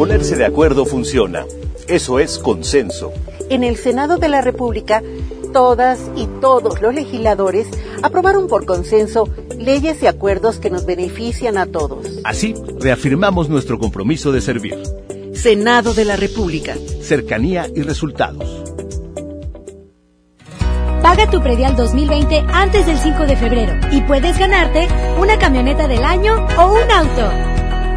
Ponerse de acuerdo funciona. Eso es consenso. En el Senado de la República, todas y todos los legisladores aprobaron por consenso leyes y acuerdos que nos benefician a todos. Así, reafirmamos nuestro compromiso de servir. Senado de la República. Cercanía y resultados. Paga tu predial 2020 antes del 5 de febrero y puedes ganarte una camioneta del año o un auto.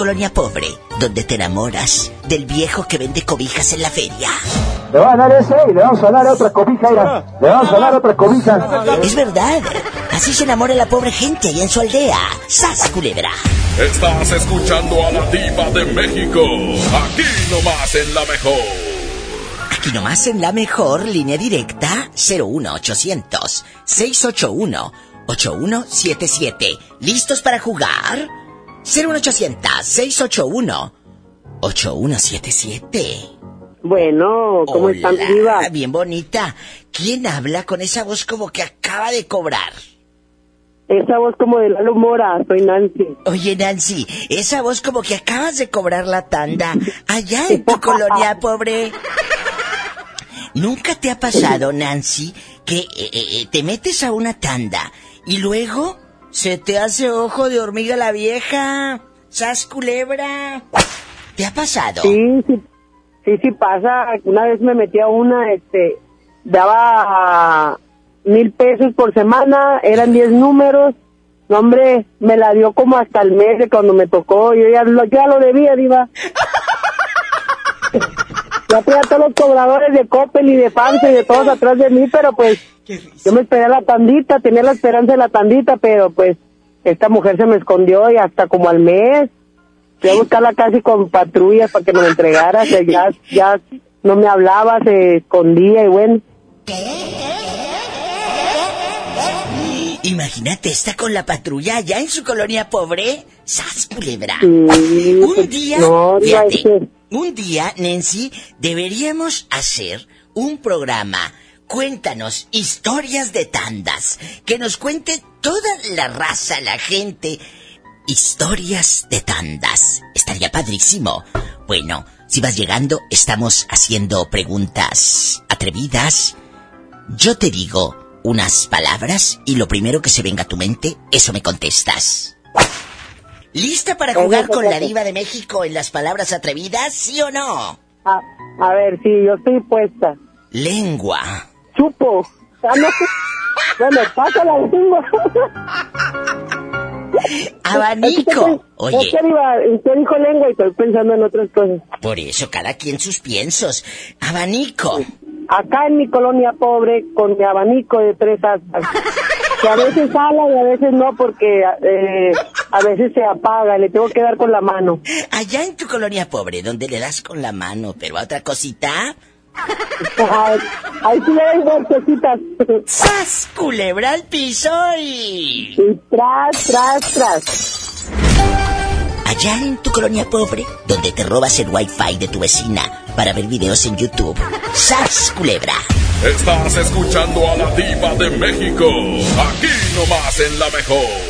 Colonia pobre, donde te enamoras del viejo que vende cobijas en la feria. Le van a dar ese y le vamos a dar otra cobija, mira. Le vamos a dar otra cobija. Es verdad. Así se enamora la pobre gente allá en su aldea. ¡Sas, culebra! Estás escuchando a la diva de México. Aquí nomás en la mejor. Aquí nomás en la mejor línea directa 01800 681 8177. ¿Listos para jugar? 01800 681 8177. Bueno, ¿cómo Hola, están, diva? Bien bonita. ¿Quién habla con esa voz como que acaba de cobrar? Esa voz como de Lalo Mora, soy Nancy. Oye, Nancy, esa voz como que acabas de cobrar la tanda allá en tu colonia, pobre. ¿Nunca te ha pasado, Nancy, que eh, eh, eh, te metes a una tanda y luego se te hace ojo de hormiga la vieja? ¿Sas culebra? ¿Te ha pasado? Sí, sí, sí, sí pasa. Una vez me metí a una, este, daba mil pesos por semana, eran diez números. No, hombre, me la dio como hasta el mes de cuando me tocó. Yo ya lo, ya lo debía, diva. Ya tenía todos los cobradores de Coppel y de Fancy y de todos atrás de mí, pero pues yo me esperé a la tandita, tenía la esperanza de la tandita, pero pues esta mujer se me escondió y hasta como al mes fui a buscarla casi con patrullas para que me lo entregara, que ya, ya no me hablaba, se escondía y bueno. Imagínate, está con la patrulla allá en su colonia pobre. ¡Sas, culebra! Sí, un pues, día, no, no, fíjate, un día, Nancy, deberíamos hacer un programa. Cuéntanos historias de tandas. Que nos cuente toda la raza, la gente. Historias de tandas. Estaría padrísimo. Bueno, si vas llegando, estamos haciendo preguntas atrevidas. Yo te digo unas palabras y lo primero que se venga a tu mente, eso me contestas. ¿Lista para jugar con la diva de México en las palabras atrevidas, sí o no? A, a ver, sí, yo estoy puesta. Lengua. Chupo. Ah, no. Bueno, pasa la lengua. Abanico. Oye. Usted dijo lengua y estoy pensando en otras cosas. Por eso, cada quien sus piensos. Abanico. Acá en mi colonia pobre, con mi abanico de tres aspas. Que a veces sala y a veces no, porque eh, a veces se apaga y le tengo que dar con la mano. Allá en tu colonia pobre, donde le das con la mano, pero a otra cosita. Ay, ahí sí le doy golpecitas. ¡Sas! Culebra al piso y... Y tras, tras, tras. Allá en tu colonia pobre, donde te robas el wifi de tu vecina para ver videos en YouTube. ¡Sas! Culebra. Estás escuchando a la diva de México. Aquí nomás en la mejor.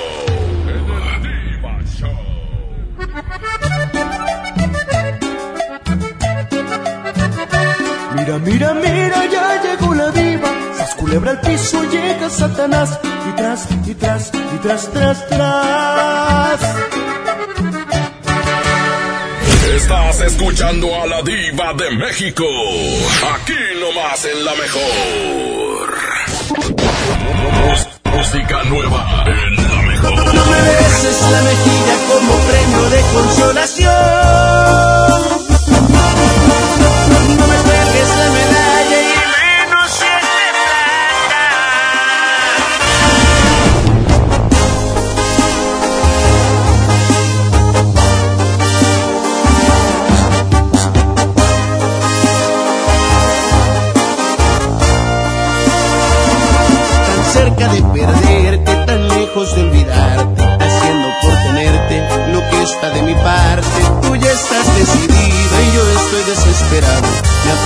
Mira, mira, mira, ya llegó la diva. Sas culebra al piso, llega Satanás. Y tras, y tras, y tras, tras, tras. Estás escuchando a la diva de México. Aquí nomás en la mejor. Música nueva en la mejor. No me beses la mejilla como premio de consolación.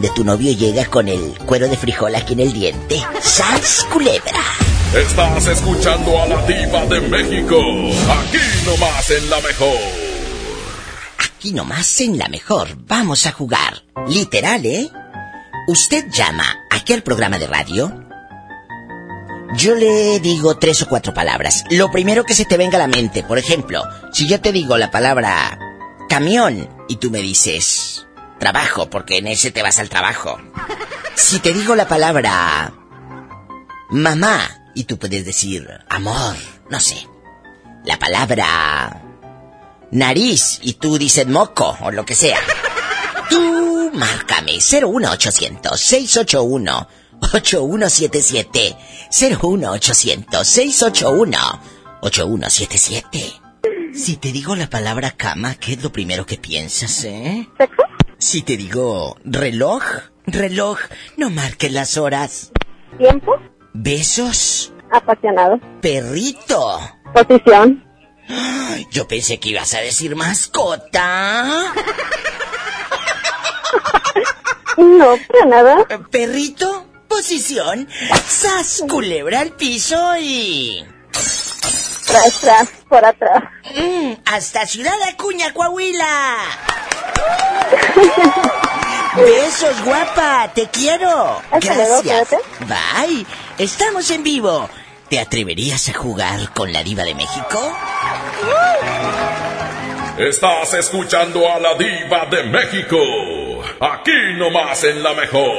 donde tu novio llega con el cuero de frijol aquí en el diente. ¡Sas, culebra! Estás escuchando a la diva de México. Aquí nomás en la mejor. Aquí nomás en la mejor. Vamos a jugar. Literal, ¿eh? Usted llama aquí al programa de radio. Yo le digo tres o cuatro palabras. Lo primero que se te venga a la mente, por ejemplo, si yo te digo la palabra camión y tú me dices trabajo, porque en ese te vas al trabajo. Si te digo la palabra mamá y tú puedes decir amor, no sé. La palabra nariz y tú dices moco o lo que sea. Tú márcame 01800 681 8177 01800 681 8177 Si te digo la palabra cama, ¿qué es lo primero que piensas, eh? Si te digo reloj, reloj, no marques las horas. ¿Tiempo? Besos, Apasionado. perrito. Posición. Ay, Yo pensé que ibas a decir mascota. No, para nada. Perrito, posición, sas, culebra al piso y... Tras, tras, por atrás. Mm, hasta Ciudad Acuña, Coahuila. Besos, guapa, te quiero. Hasta luego, Gracias. Bye. Estamos en vivo. ¿Te atreverías a jugar con la diva de México? Estás escuchando a la diva de México. Aquí nomás en la mejor.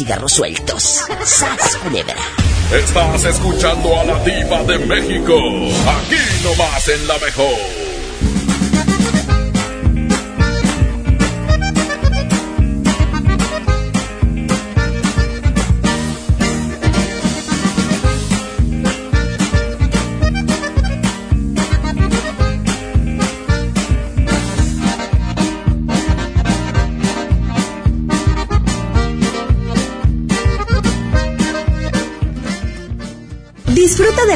cigarros sueltos. ¡Sas, culebra! Estás escuchando a la diva de México. Aquí nomás en la mejor.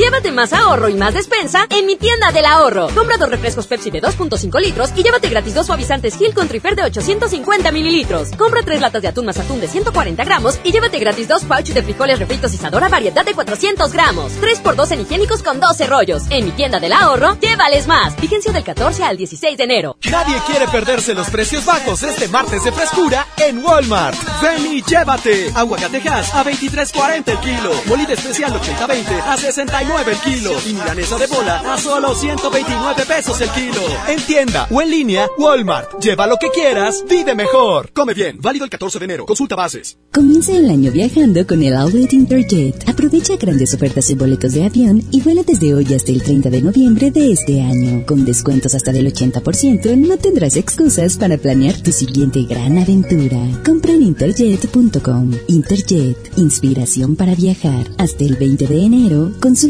Llévate más ahorro y más despensa en mi tienda del ahorro. Compra dos refrescos Pepsi de 2.5 litros y llévate gratis dos suavizantes Gil con Trifer de 850 mililitros. Compra tres latas de atún más atún de 140 gramos y llévate gratis dos pouches de frijoles refritos y variedad de 400 gramos. 3 por 2 en higiénicos con 12 rollos. En mi tienda del ahorro, llévales más. Vigencia del 14 al 16 de enero. Nadie quiere perderse los precios bajos este martes de frescura en Walmart. Ven y llévate. Aguacatejas a 23.40 el kilo. Molida especial 80-20 a 69 el kilo. Y milanesa de bola a solo 129 pesos el kilo. En tienda o en línea, Walmart. Lleva lo que quieras, vive mejor. Come bien. Válido el 14 de enero. Consulta bases. Comienza el año viajando con el Outlet Interjet. Aprovecha grandes ofertas en boletos de avión y vuela desde hoy hasta el 30 de noviembre de este año. Con descuentos hasta del 80%, no tendrás excusas para planear tu siguiente gran aventura. Compra en interjet.com. Interjet, inspiración para viajar. Hasta el 20 de enero, consulta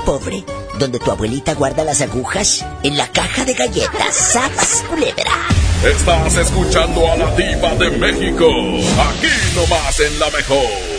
Pobre, donde tu abuelita guarda las agujas en la caja de galletas. ¡Sas, culebra! Estás escuchando a la diva de México. Aquí nomás en la mejor.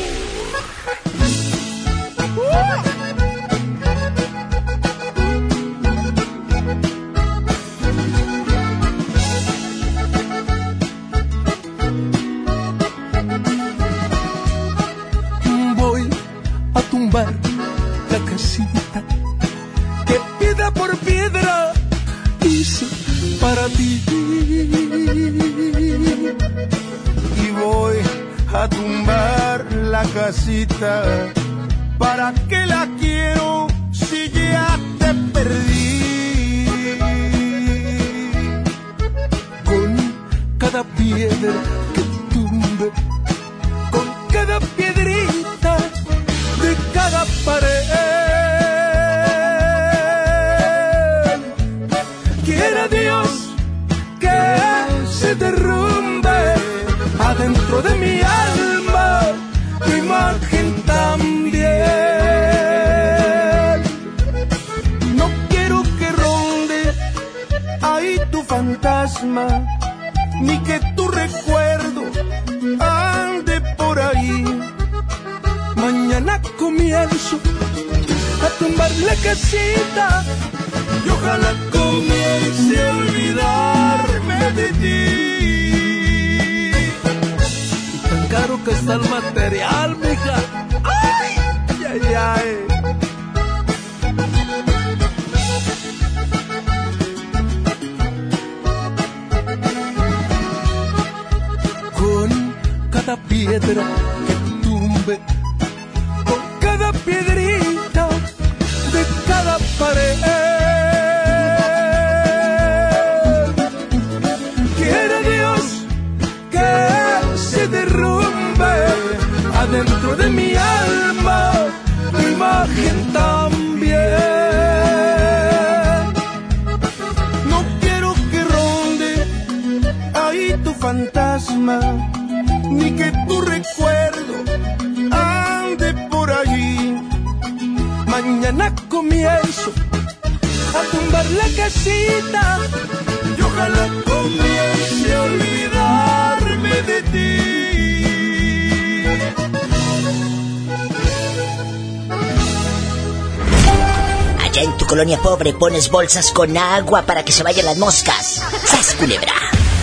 Pones bolsas con agua para que se vayan las moscas. ¡Sas, culebra!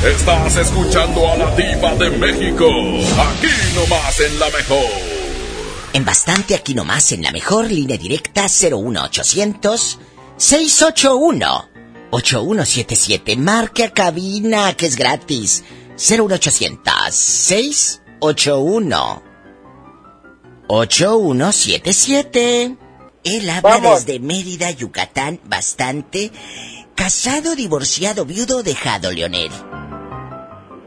Estás escuchando a la diva de México. Aquí nomás en la mejor. En bastante aquí nomás en la mejor línea directa 01800 681 8177. Marque a cabina que es gratis. 01800 681 8177. Él habla Vamos. desde Mérida, Yucatán, bastante. Casado, divorciado, viudo, dejado, Leonel.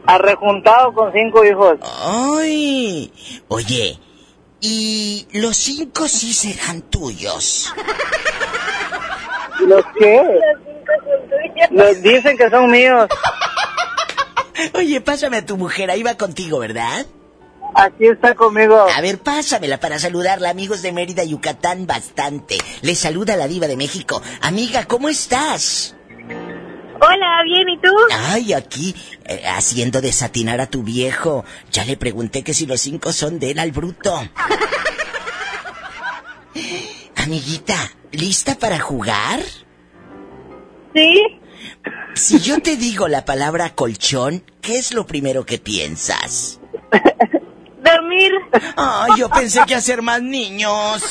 Arrejuntado con cinco hijos. ¡Ay! Oye, ¿y los cinco sí serán tuyos? ¿Los qué? Los dicen que son míos. Oye, pásame a tu mujer, ahí va contigo, ¿verdad? Aquí está conmigo. A ver, pásamela para saludarla, amigos de Mérida, Yucatán, bastante. Le saluda la diva de México. Amiga, ¿cómo estás? Hola, bien, ¿y tú? Ay, aquí, eh, haciendo desatinar a tu viejo. Ya le pregunté que si los cinco son de él al bruto. Amiguita, ¿lista para jugar? Sí. Si yo te digo la palabra colchón, ¿qué es lo primero que piensas? Dormir. Ay, yo pensé que hacer más niños.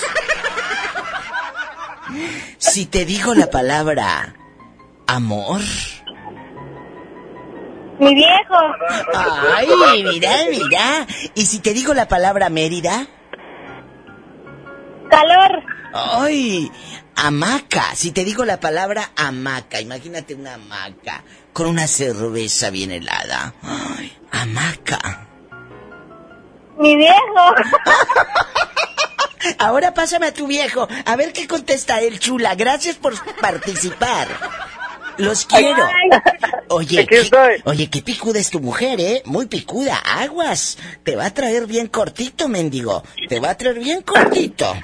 Si te digo la palabra amor. Mi viejo. Ay, mira, mira. ¿Y si te digo la palabra Mérida? Calor. Ay, hamaca. Si te digo la palabra hamaca, imagínate una hamaca con una cerveza bien helada. Ay, hamaca. Mi viejo. Ahora pásame a tu viejo, a ver qué contesta él, chula. Gracias por participar. Los quiero. Oye, qué, oye, qué picuda es tu mujer, ¿eh? Muy picuda. Aguas. Te va a traer bien cortito, mendigo. Te va a traer bien cortito.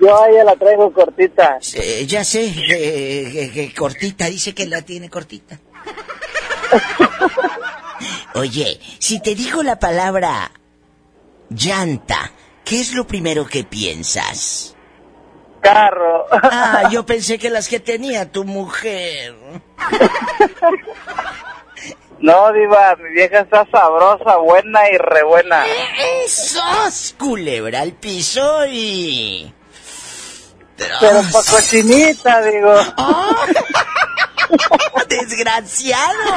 Yo a ella la traigo cortita. Eh, ya sé, que, que- que cortita. Dice que la tiene cortita. Oye, si te digo la palabra llanta, ¿qué es lo primero que piensas? Carro. Ah, yo pensé que las que tenía tu mujer. No, diva, mi vieja está sabrosa, buena y re buena. ¡Sos! Culebra al piso y... Pero pa' cochinita, digo. ¡Desgraciado!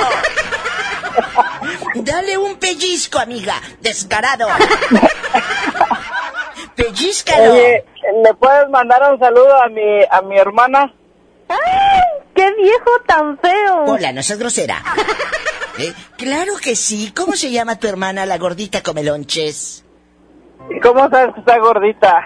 Dale un pellizco, amiga. Descarado. Pellízcalo. Oye, ¿le puedes mandar un saludo a mi, a mi hermana? ¡Qué viejo tan feo! Hola, no seas grosera. ¿Eh? Claro que sí. ¿Cómo se llama tu hermana, la gordita comelonches? ¿Y cómo sabes que está gordita?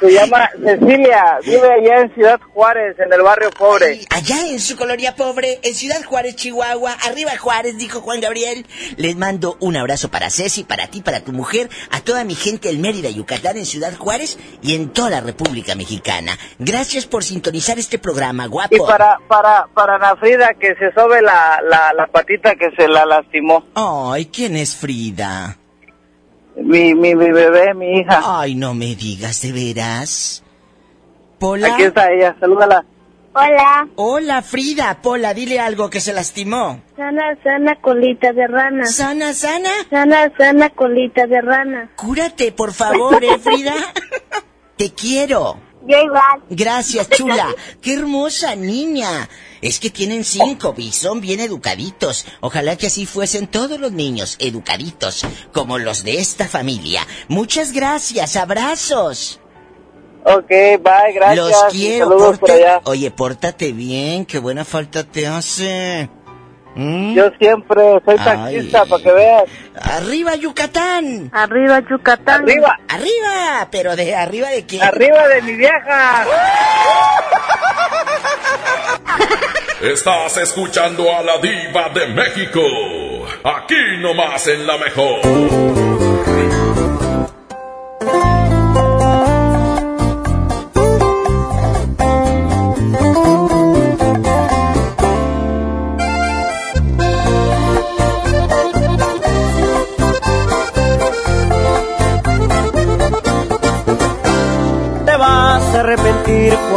Se llama Cecilia, vive allá en Ciudad Juárez, en el barrio pobre. Allá en su colonia pobre, en Ciudad Juárez, Chihuahua, arriba Juárez, dijo Juan Gabriel. Les mando un abrazo para Ceci, para ti, para tu mujer, a toda mi gente del Mérida, Yucatán, en Ciudad Juárez y en toda la República Mexicana. Gracias por sintonizar este programa, guapo. Y para, para, para Ana Frida, que se sobe la, la, la patita que se la lastimó. Ay, ¿quién es Frida? Mi, mi, mi bebé, mi hija. Ay, no me digas, ¿de veras? Pola. Aquí está ella, salúdala. Hola. Hola, Frida. Pola, dile algo que se lastimó. Sana, sana colita de rana. Sana, sana. Sana, sana colita de rana. Cúrate, por favor, ¿eh, Frida? Te quiero. Yo igual. Gracias, chula. Qué hermosa niña. Es que tienen cinco y son bien educaditos. Ojalá que así fuesen todos los niños, educaditos, como los de esta familia. Muchas gracias, abrazos. Ok, bye, gracias. Los quiero, Saludos por allá. Oye, pórtate bien, qué buena falta te hace. ¿Mm? Yo siempre soy taxista, para que veas. ¡Arriba, Yucatán! Arriba, Yucatán. Arriba. ¡Arriba! ¿Pero de arriba de quién? Arriba de mi vieja. Estás escuchando a la diva de México. Aquí nomás en la mejor.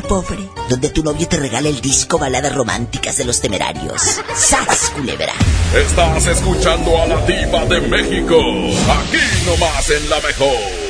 colonia pobre, donde tu novio te regala el disco Baladas Románticas de los Temerarios. ¡Sas, culebra! Estás escuchando a la diva de México. Aquí nomás en la mejor.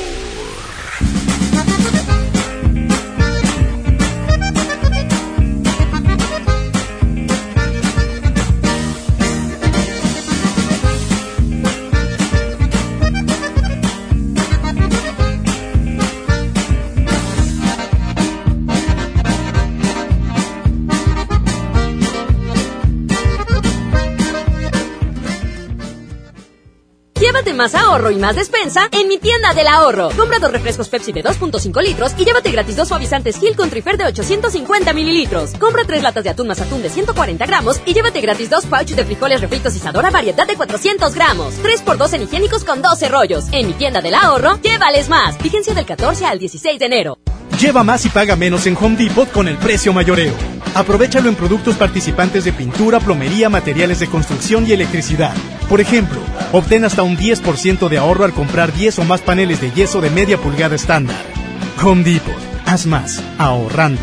Más ahorro y más despensa en mi tienda del ahorro. Compra dos refrescos Pepsi de 2.5 litros y llévate gratis dos suavizantes Gil con Trifer de 850 mililitros. Compra tres latas de atún más atún de 140 gramos y llévate gratis dos pouches de frijoles refritos Isadora variedad de 400 gramos. 3x2 en higiénicos con 12 rollos. En mi tienda del ahorro, llévales más. Vigencia del 14 al 16 de enero. Lleva más y paga menos en Home Depot con el precio mayoreo. Aprovechalo en productos participantes de pintura, plomería, materiales de construcción y electricidad. Por ejemplo, obtén hasta un 10% de ahorro al comprar 10 o más paneles de yeso de media pulgada estándar. Home Depot. Haz más, ahorrando.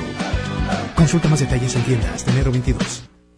Consulta más detalles en tienda hasta enero 22.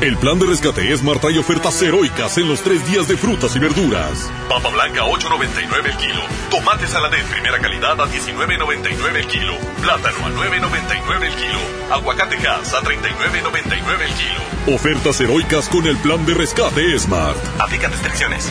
El plan de rescate es Marta y ofertas heroicas en los tres días de frutas y verduras. Papa blanca 8.99 el kilo. Tomate saladet primera calidad a 19.99 el kilo. Plátano a 9.99 el kilo. Aguacate gas a 39.99 el kilo. Ofertas heroicas con el plan de rescate Smart. Aplican restricciones.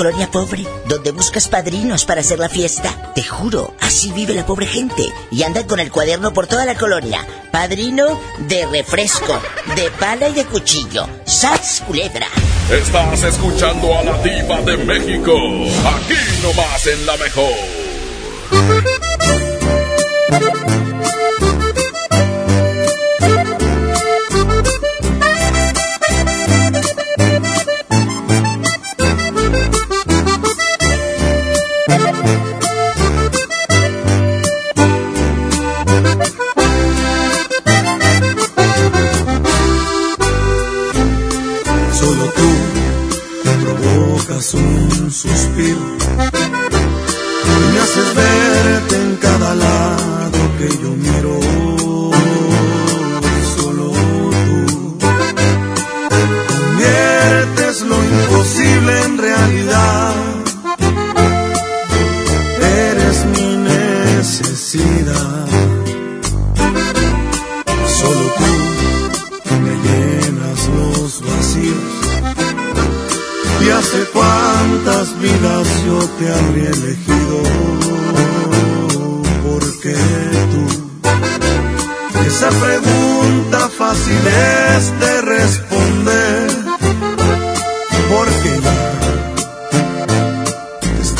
colonia pobre, donde buscas padrinos para hacer la fiesta, te juro, así vive la pobre gente. Y andan con el cuaderno por toda la colonia. Padrino de refresco, de pala y de cuchillo. ¡Sats, culebra! Estás escuchando a la diva de México. Aquí nomás en la mejor.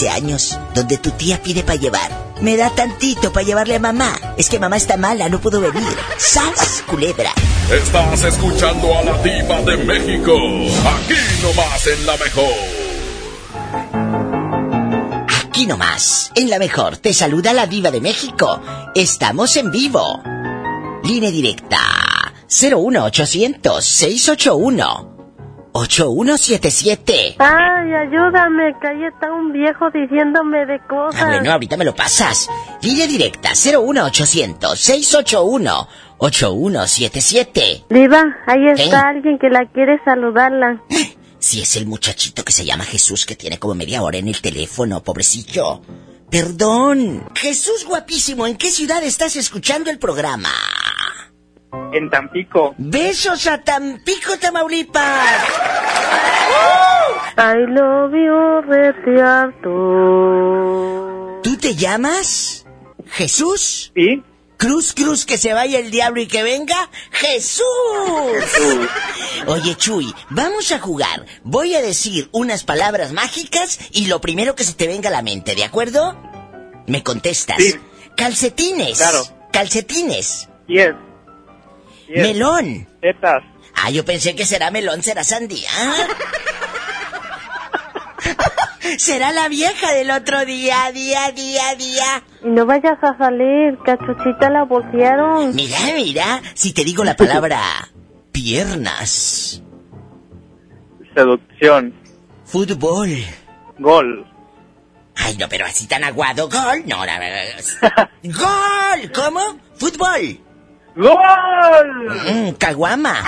15 años, donde tu tía pide para llevar. Me da tantito para llevarle a mamá. Es que mamá está mala, no puedo venir. ¡Sas, culebra! Estás escuchando a la diva de México. Aquí nomás en la mejor. Aquí nomás, en la mejor, te saluda la diva de México. Estamos en vivo. Línea directa 01800 681 8177. Ay, ayúdame, que ahí está un viejo diciéndome de cosas. Ah, bueno, ahorita me lo pasas. Línea directa 01800 681 8177. Diva, ahí está alguien que la quiere saludarla. Si es el muchachito que se llama Jesús que tiene como media hora en el teléfono, pobrecillo. Perdón. Jesús guapísimo, ¿en qué ciudad estás escuchando el programa? En Tampico. Besos a Tampico, Tamaulipas. I love you, Retiarto. ¿Tú te llamas? ¿Jesús? Sí. Cruz, cruz, que se vaya el diablo y que venga Jesús. Oye, Chuy, vamos a jugar. Voy a decir unas palabras mágicas y lo primero que se te venga a la mente, ¿de acuerdo? Me contestas. Calcetines. Claro. Calcetines. Yes. Yes. Melón. Tetas. Ah, yo pensé que será melón, será sandía. será la vieja del otro día, día, día, día. Y no vayas a salir, cachuchita la voltearon. Mira, mira, si te digo la palabra piernas, Seducción. fútbol. Gol. Ay, no, pero así tan aguado. Gol. No, la verdad. Gol. ¿Cómo? Fútbol. ¡Gol! Mm, caguama.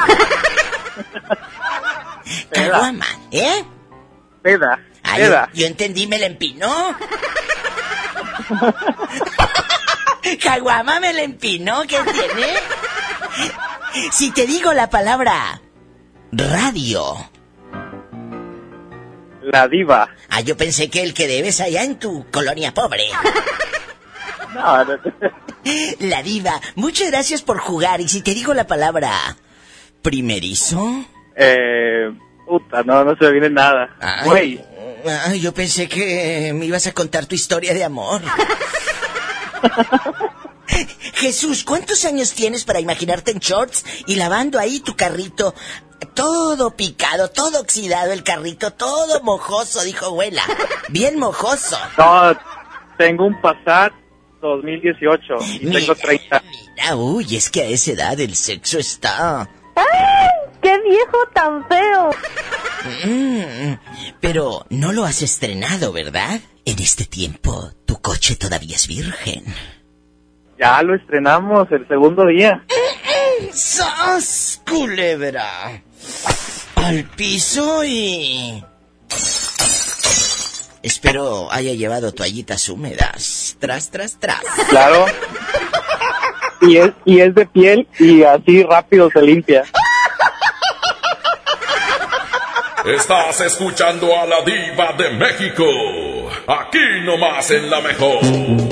caguama, ¿eh? Peda. Ay, Peda. yo, yo entendí, me la empinó. Caguama me la empinó, ¿qué tiene? Si te digo la palabra radio. La diva. Ah, yo pensé que el que debes allá en tu colonia pobre. No, no, La diva, muchas gracias por jugar. Y si te digo la palabra primerizo. Eh, puta, no, no se me viene nada. Ay, Güey. ay, yo pensé que me ibas a contar tu historia de amor. Jesús, ¿cuántos años tienes para imaginarte en shorts y lavando ahí tu carrito? Todo picado, todo oxidado el carrito, todo mojoso, dijo abuela. Bien mojoso. No, tengo un Passat 2018 y tengo 30. Mira, uy, es que a esa edad el sexo está... ¡Ay! ¡Qué viejo tan feo! Mm, pero no lo has estrenado, ¿verdad? En este tiempo, tu coche todavía es virgen. Ya lo estrenamos el segundo día. ¡Sas, culebra! Al piso y... Espero haya llevado toallitas húmedas. Tras, tras, tras. Claro. Y es, y es de piel y así rápido se limpia. Estás escuchando a la diva de México. Aquí nomás en la mejor.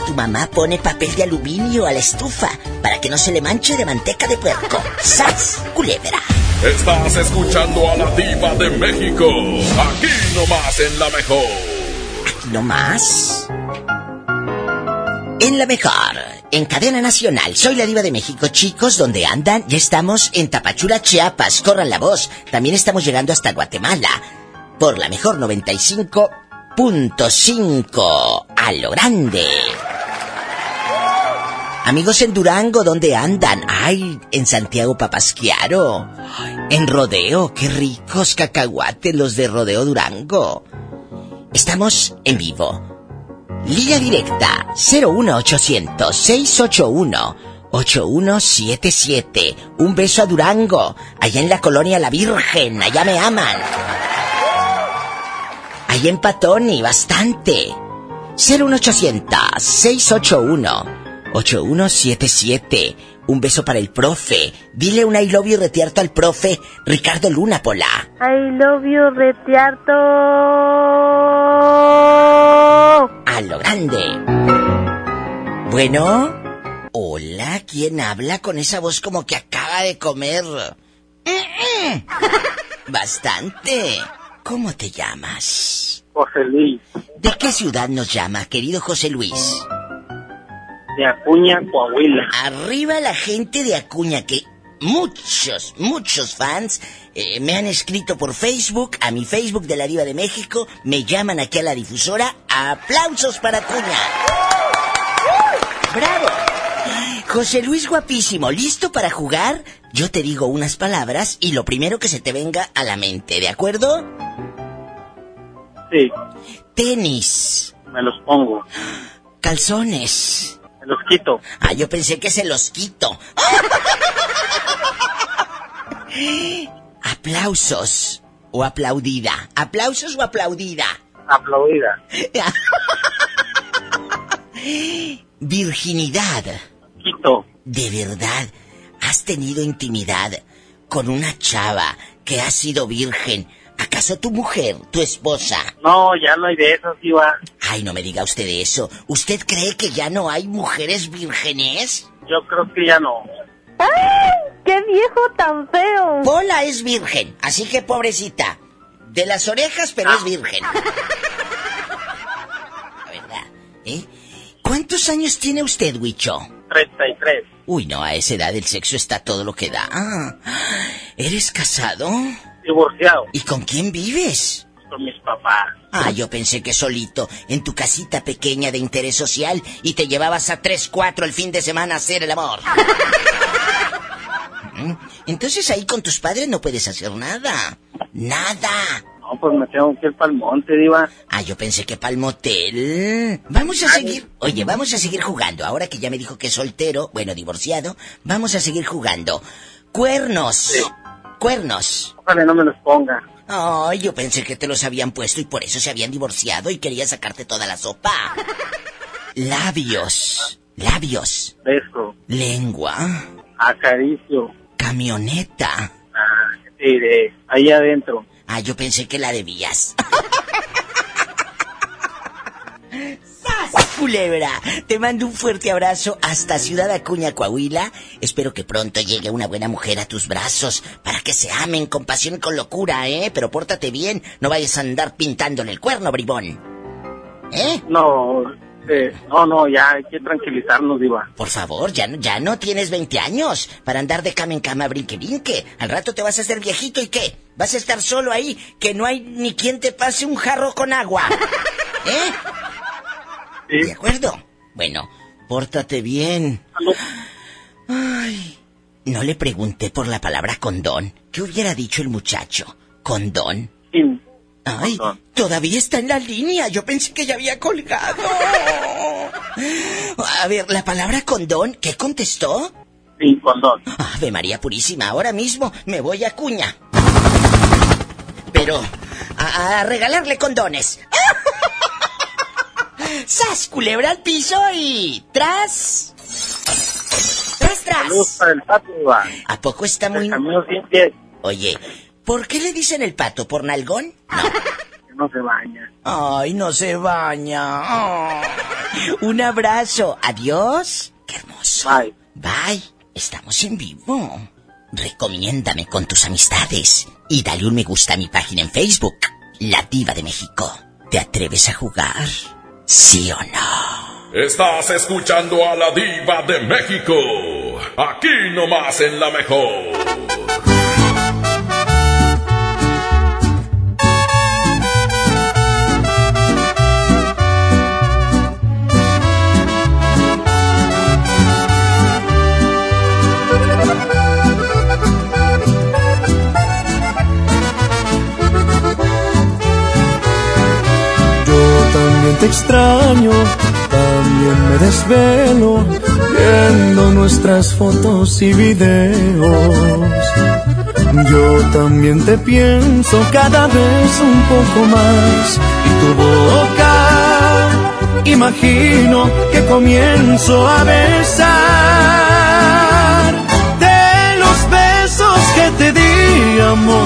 tu mamá pone papel de aluminio a la estufa para que no se le manche de manteca de puerco. ¡Sas! Culebra. Estás escuchando a la diva de México. Aquí nomás en la mejor. No más. En la mejor, en cadena nacional, soy la diva de México, chicos, donde andan? Ya estamos en Tapachula, Chiapas, corran la voz. También estamos llegando hasta Guatemala, por la mejor 95.5, a lo grande. Amigos en Durango, ¿dónde andan? Ay, en Santiago Papasquiaro. En Rodeo, qué ricos cacahuates los de Rodeo Durango. Estamos en vivo. Línea directa 01800 681 8177. Un beso a Durango, allá en la colonia La Virgen, allá me aman. Allá en Patoni, bastante. 01800 681 8177. Un beso para el profe. Dile un I love you retierto al profe Ricardo Luna Pola. I love you, Retiarto. A lo grande. Bueno. Hola, ¿quién habla con esa voz como que acaba de comer? Bastante. ¿Cómo te llamas? José Luis, ¿De qué ciudad nos llama, querido José Luis? De Acuña, Coahuila. Arriba la gente de Acuña, que muchos, muchos fans eh, me han escrito por Facebook, a mi Facebook de la Diva de México, me llaman aquí a la difusora. Aplausos para Acuña. ¡Bravo! José Luis guapísimo, ¿listo para jugar? Yo te digo unas palabras y lo primero que se te venga a la mente, ¿de acuerdo? Sí, Tenis, me los pongo. calzones. Los quito. Ah, yo pensé que se los quito. Aplausos o aplaudida. Aplausos o aplaudida. Aplaudida. Virginidad. Quito. ¿De verdad has tenido intimidad con una chava que ha sido virgen? ¿Acaso tu mujer, tu esposa? No, ya no hay de esos, Iba. Ay, no me diga usted eso. ¿Usted cree que ya no hay mujeres vírgenes? Yo creo que ya no. ¡Ay! ¡Qué viejo tan feo! Pola es virgen, así que pobrecita. De las orejas, pero es virgen. La verdad, ¿eh? ¿Cuántos años tiene usted, Huicho? 33. Uy, no, a esa edad el sexo está todo lo que da. Ah, ¿Eres casado? Divorciado. ¿Y con quién vives? Con mis papás. Ah, yo pensé que solito, en tu casita pequeña de interés social, y te llevabas a tres, cuatro el fin de semana a hacer el amor. Mm, Entonces ahí con tus padres no puedes hacer nada. Nada. No, pues me tengo que ir para el monte, Diva. Ah, yo pensé que para el motel. Vamos a seguir. Oye, vamos a seguir jugando. Ahora que ya me dijo que es soltero, bueno, divorciado, vamos a seguir jugando. Cuernos. Cuernos. Ojalá no me los ponga. Ay, yo pensé que te los habían puesto y por eso se habían divorciado y quería sacarte toda la sopa. Labios. Labios. Beso. Lengua. Acaricio. Camioneta. Ah. Ahí adentro. Ah, yo pensé que la debías. culebra! Te mando un fuerte abrazo hasta Ciudad Acuña, Coahuila. Espero que pronto llegue una buena mujer a tus brazos para que se amen con pasión y con locura, ¿eh? Pero pórtate bien, no vayas a andar pintándole el cuerno, bribón. ¿Eh? No, eh, no, no, ya hay que tranquilizarnos, Diva. Por favor, ya, no- ya no tienes 20 años para andar de cama en cama, brinque, brinque. Al rato te vas a hacer viejito y qué? Vas a estar solo ahí, que no hay ni quien te pase un jarro con agua. ¿Eh? ¿De acuerdo? Bueno, pórtate bien. Ay, no le pregunté por la palabra condón. ¿Qué hubiera dicho el muchacho? ¿Condón? Ay, todavía está en la línea. Yo pensé que ya había colgado. A ver, la palabra condón, ¿qué contestó? Sí, condón. Ave María Purísima, ahora mismo me voy a cuña. Pero, a, a regalarle condones. ¡Sas, culebra al piso y... tras! ¡Tras, tras! Para el pato. ¿A poco está muy... pies. Oye, ¿por qué le dicen el pato? ¿Por nalgón? Que no se baña. Ay, no se baña. Un abrazo. Adiós. Qué hermoso. Bye. Bye. Estamos en vivo. Recomiéndame con tus amistades y dale un me gusta a mi página en Facebook, La Diva de México. ¿Te atreves a jugar? ¿Sí o no? Estás escuchando a la diva de México. Aquí nomás en la mejor. Extraño, también me desvelo viendo nuestras fotos y videos. Yo también te pienso cada vez un poco más y tu boca imagino que comienzo a besar de los besos que te di amor.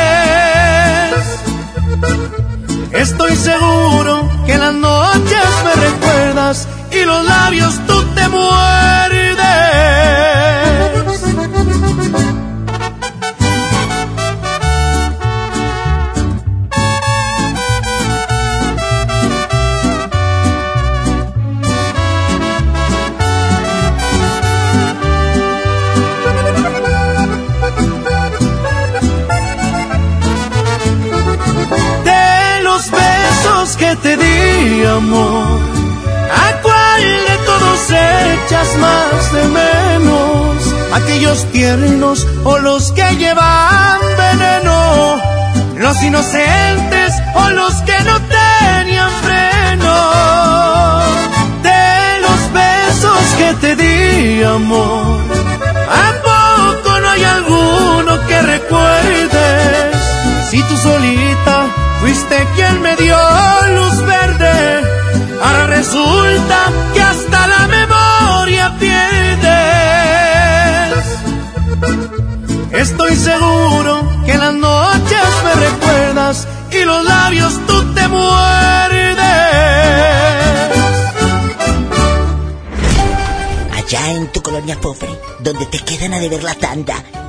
Estoy seguro que las noches me recuerdas y los labios tú te muerdes. Te di, amor. ¿A cuál de todos echas más de menos? ¿Aquellos tiernos o los que llevan veneno? ¿Los inocentes o los que no tenían freno? De los besos que te di, amor. ¿A poco no hay alguno que recuerdes? Si tú solita fuiste quien me dio luz verde, ahora resulta que hasta la memoria pierdes. Estoy seguro que las noches me recuerdas y los labios tú te muerdes. Allá en tu colonia pobre, donde te quedan a deber la tanda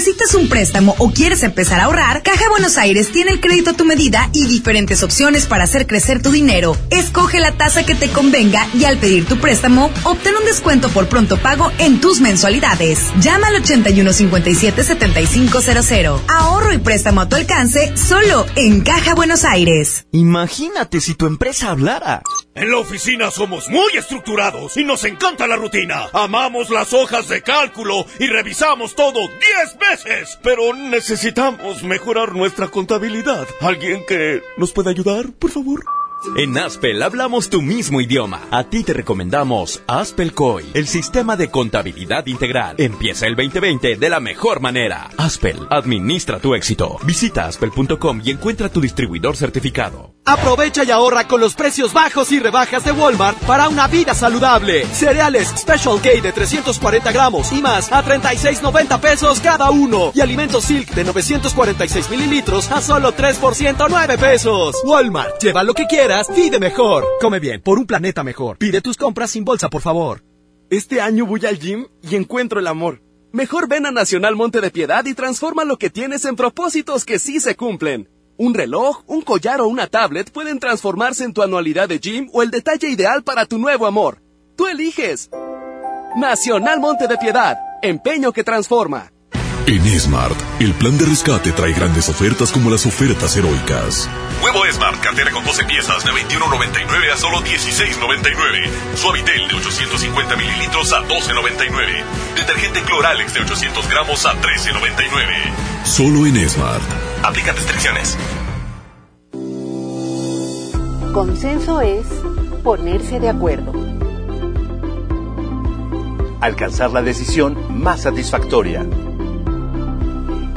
¿Necesitas un préstamo o quieres empezar a ahorrar? Caja Buenos Aires tiene el crédito a tu medida y diferentes opciones para hacer crecer tu dinero. Escoge la tasa que te convenga y al pedir tu préstamo, obtén un descuento por pronto pago en tus mensualidades. Llama al 8157-7500. Ahorro y préstamo a tu alcance solo en Caja Buenos Aires. Imagínate si tu empresa hablara. En la oficina somos muy estructurados y nos encanta la rutina. Amamos las hojas de cálculo y revisamos todo 10 veces. Pero necesitamos mejorar nuestra contabilidad. ¿Alguien que nos pueda ayudar, por favor? En Aspel hablamos tu mismo idioma. A ti te recomendamos Aspel COI, el sistema de contabilidad integral. Empieza el 2020 de la mejor manera. Aspel, administra tu éxito. Visita aspel.com y encuentra tu distribuidor certificado. Aprovecha y ahorra con los precios bajos y rebajas de Walmart para una vida saludable. Cereales Special K de 340 gramos y más a 36.90 pesos cada uno. Y alimentos Silk de 946 mililitros a solo 3 por 109 pesos. Walmart, lleva lo que quieras, pide mejor. Come bien, por un planeta mejor. Pide tus compras sin bolsa, por favor. Este año voy al gym y encuentro el amor. Mejor ven a Nacional Monte de Piedad y transforma lo que tienes en propósitos que sí se cumplen. Un reloj, un collar o una tablet pueden transformarse en tu anualidad de gym o el detalle ideal para tu nuevo amor. Tú eliges. Nacional Monte de Piedad, empeño que transforma. En Smart, el plan de rescate trae grandes ofertas como las ofertas heroicas. Huevo Smart, cartera con 12 piezas de 21.99 a solo 16.99. Suavitel de 850 mililitros a 12.99. Detergente Cloralex de 800 gramos a 13.99. Solo en Smart. Aplica restricciones. Consenso es ponerse de acuerdo. Alcanzar la decisión más satisfactoria.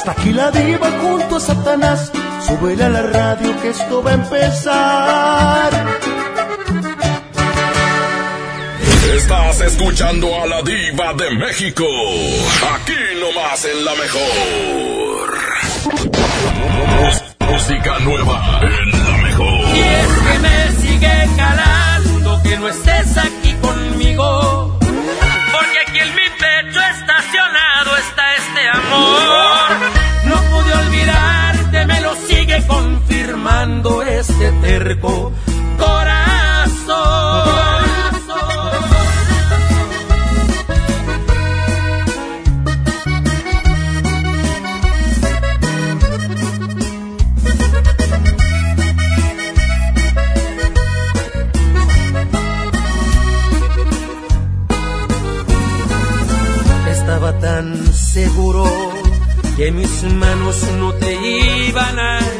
Hasta aquí la diva junto a Satanás. Súbele a la radio que esto va a empezar. Estás escuchando a la diva de México. Aquí nomás en la mejor. Música nueva en la mejor. Y es que me sigue calando que no estés aquí conmigo. Porque aquí en mi pecho estacionado está este amor. Confirmando este terco corazón. Estaba tan seguro que mis manos no te iban a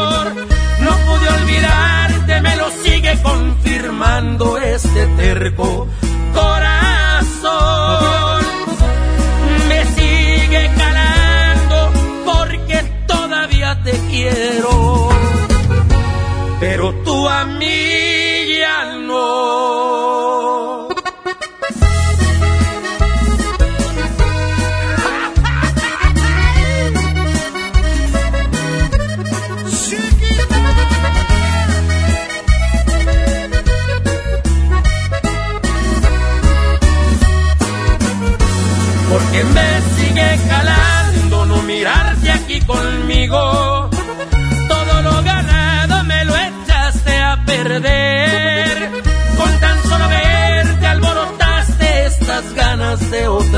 Confirmando este terco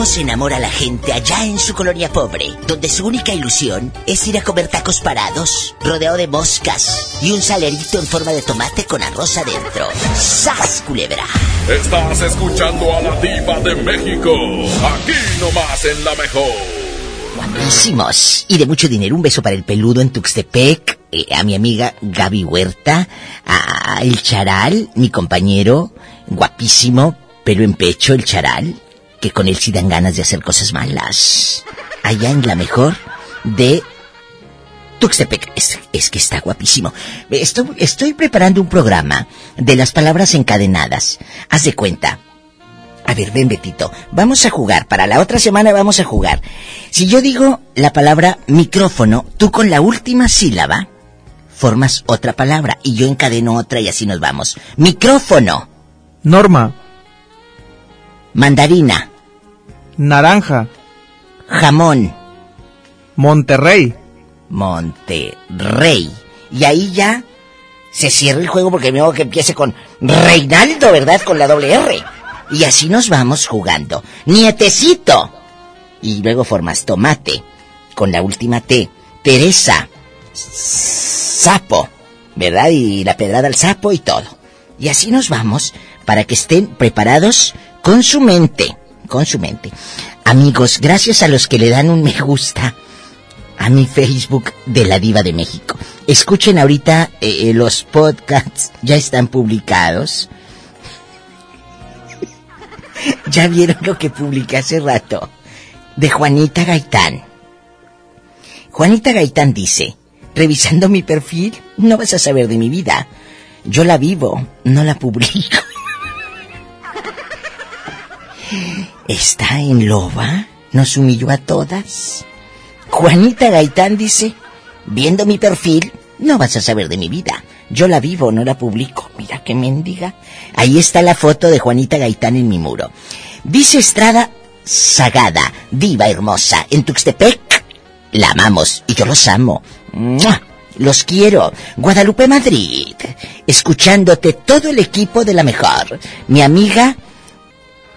¿Cómo se enamora la gente allá en su colonia pobre, donde su única ilusión es ir a comer tacos parados, rodeado de moscas y un salerito en forma de tomate con arroz adentro? ¡Sas, culebra! Estás escuchando a la diva de México, aquí nomás en la mejor. Guapísimos y de mucho dinero. Un beso para el peludo en Tuxtepec, eh, a mi amiga Gaby Huerta, a el Charal, mi compañero, guapísimo, pelo en pecho, el Charal, que con él sí dan ganas de hacer cosas malas. Allá en la mejor de Tuxtepec. Es, es que está guapísimo. Estoy, estoy preparando un programa de las palabras encadenadas. Haz de cuenta. A ver, ven Betito, vamos a jugar. Para la otra semana vamos a jugar. Si yo digo la palabra micrófono, tú con la última sílaba formas otra palabra y yo encadeno otra y así nos vamos. Micrófono. Norma. Mandarina. Naranja. Jamón. Monterrey. Monterrey. Y ahí ya se cierra el juego porque me hago que empiece con Reinaldo, ¿verdad? Con la doble R. Y así nos vamos jugando. Nietecito. Y luego formas tomate. Con la última T. Teresa. Sapo. ¿Verdad? Y la pedrada al sapo y todo. Y así nos vamos para que estén preparados con su mente. Con su mente. Amigos, gracias a los que le dan un me gusta a mi Facebook de la Diva de México. Escuchen ahorita eh, los podcasts, ya están publicados. ya vieron lo que publiqué hace rato de Juanita Gaitán. Juanita Gaitán dice, revisando mi perfil, no vas a saber de mi vida. Yo la vivo, no la publico. ¿Está en loba? ¿Nos humilló a todas? Juanita Gaitán dice, viendo mi perfil, no vas a saber de mi vida. Yo la vivo, no la publico. Mira qué mendiga. Ahí está la foto de Juanita Gaitán en mi muro. Dice Estrada Sagada, diva hermosa, en Tuxtepec. La amamos y yo los amo. Los quiero. Guadalupe Madrid. Escuchándote todo el equipo de la mejor. Mi amiga,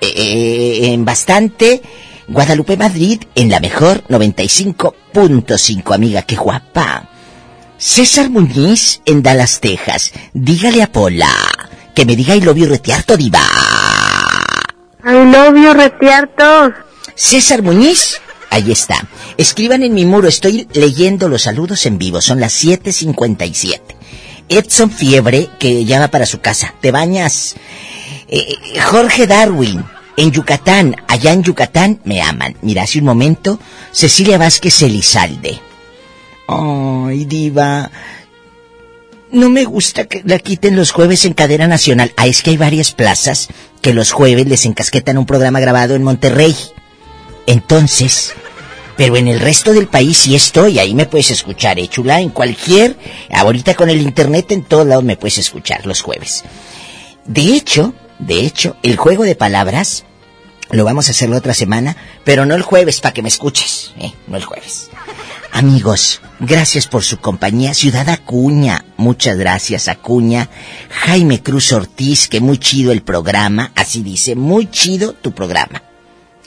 eh, en bastante. Guadalupe Madrid en la mejor 95.5, amiga, qué guapa. César Muñiz en Dallas, Texas. Dígale a Pola que me diga I love you retiarto, diva. I love you, retiarto. César Muñiz, ahí está. Escriban en mi muro, estoy leyendo los saludos en vivo, son las 7.57. Edson Fiebre, que ya va para su casa. ¿Te bañas? Eh, Jorge Darwin, en Yucatán, allá en Yucatán, me aman. Mira, hace un momento, Cecilia Vázquez Elizalde. Ay, diva. No me gusta que la quiten los jueves en cadena nacional. Ah, es que hay varias plazas que los jueves les encasquetan un programa grabado en Monterrey. Entonces, Pero en el resto del país sí estoy, ahí me puedes escuchar, ¿eh, chula? En cualquier, ahorita con el internet en todos lados me puedes escuchar los jueves. De hecho, de hecho, el juego de palabras lo vamos a hacer la otra semana, pero no el jueves para que me escuches, ¿eh? No el jueves. Amigos, gracias por su compañía. Ciudad Acuña, muchas gracias Acuña. Jaime Cruz Ortiz, que muy chido el programa, así dice, muy chido tu programa.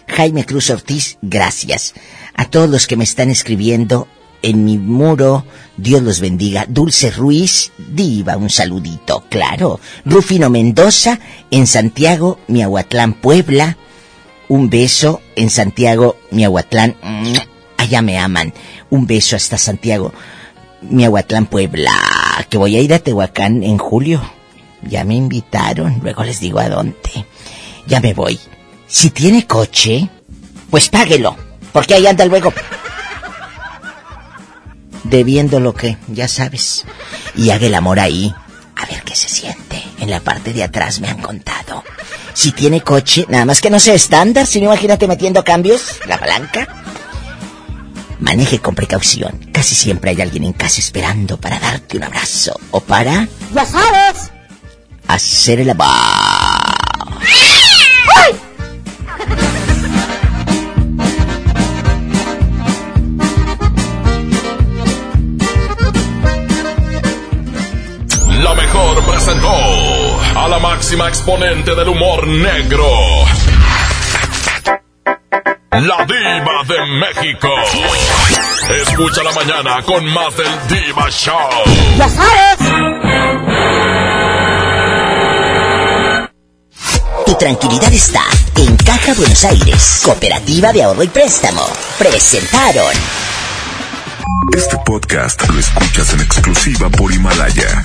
Jaime Cruz Ortiz, gracias. A todos los que me están escribiendo en mi muro, Dios los bendiga. Dulce Ruiz, diva, un saludito, claro. Rufino Mendoza, en Santiago, Miahuatlán, Puebla. Un beso en Santiago, Miahuatlán. Allá me aman. Un beso hasta Santiago, Miahuatlán, Puebla. Que voy a ir a Tehuacán en julio. Ya me invitaron. Luego les digo a dónde. Ya me voy. Si tiene coche, pues páguelo. Porque ahí anda luego. Debiendo lo que, ya sabes. Y haga el amor ahí. A ver qué se siente. En la parte de atrás me han contado. Si tiene coche, nada más que no sea estándar, si no imagínate metiendo cambios, la palanca. Maneje con precaución. Casi siempre hay alguien en casa esperando para darte un abrazo o para Ya sabes. hacer el amor. La presentó a la máxima exponente del humor negro. La diva de México. Escucha la mañana con más del Diva Show. Ya sabes. Tu tranquilidad está en Caja Buenos Aires, Cooperativa de Ahorro y Préstamo. Presentaron. Este podcast lo escuchas en exclusiva por Himalaya.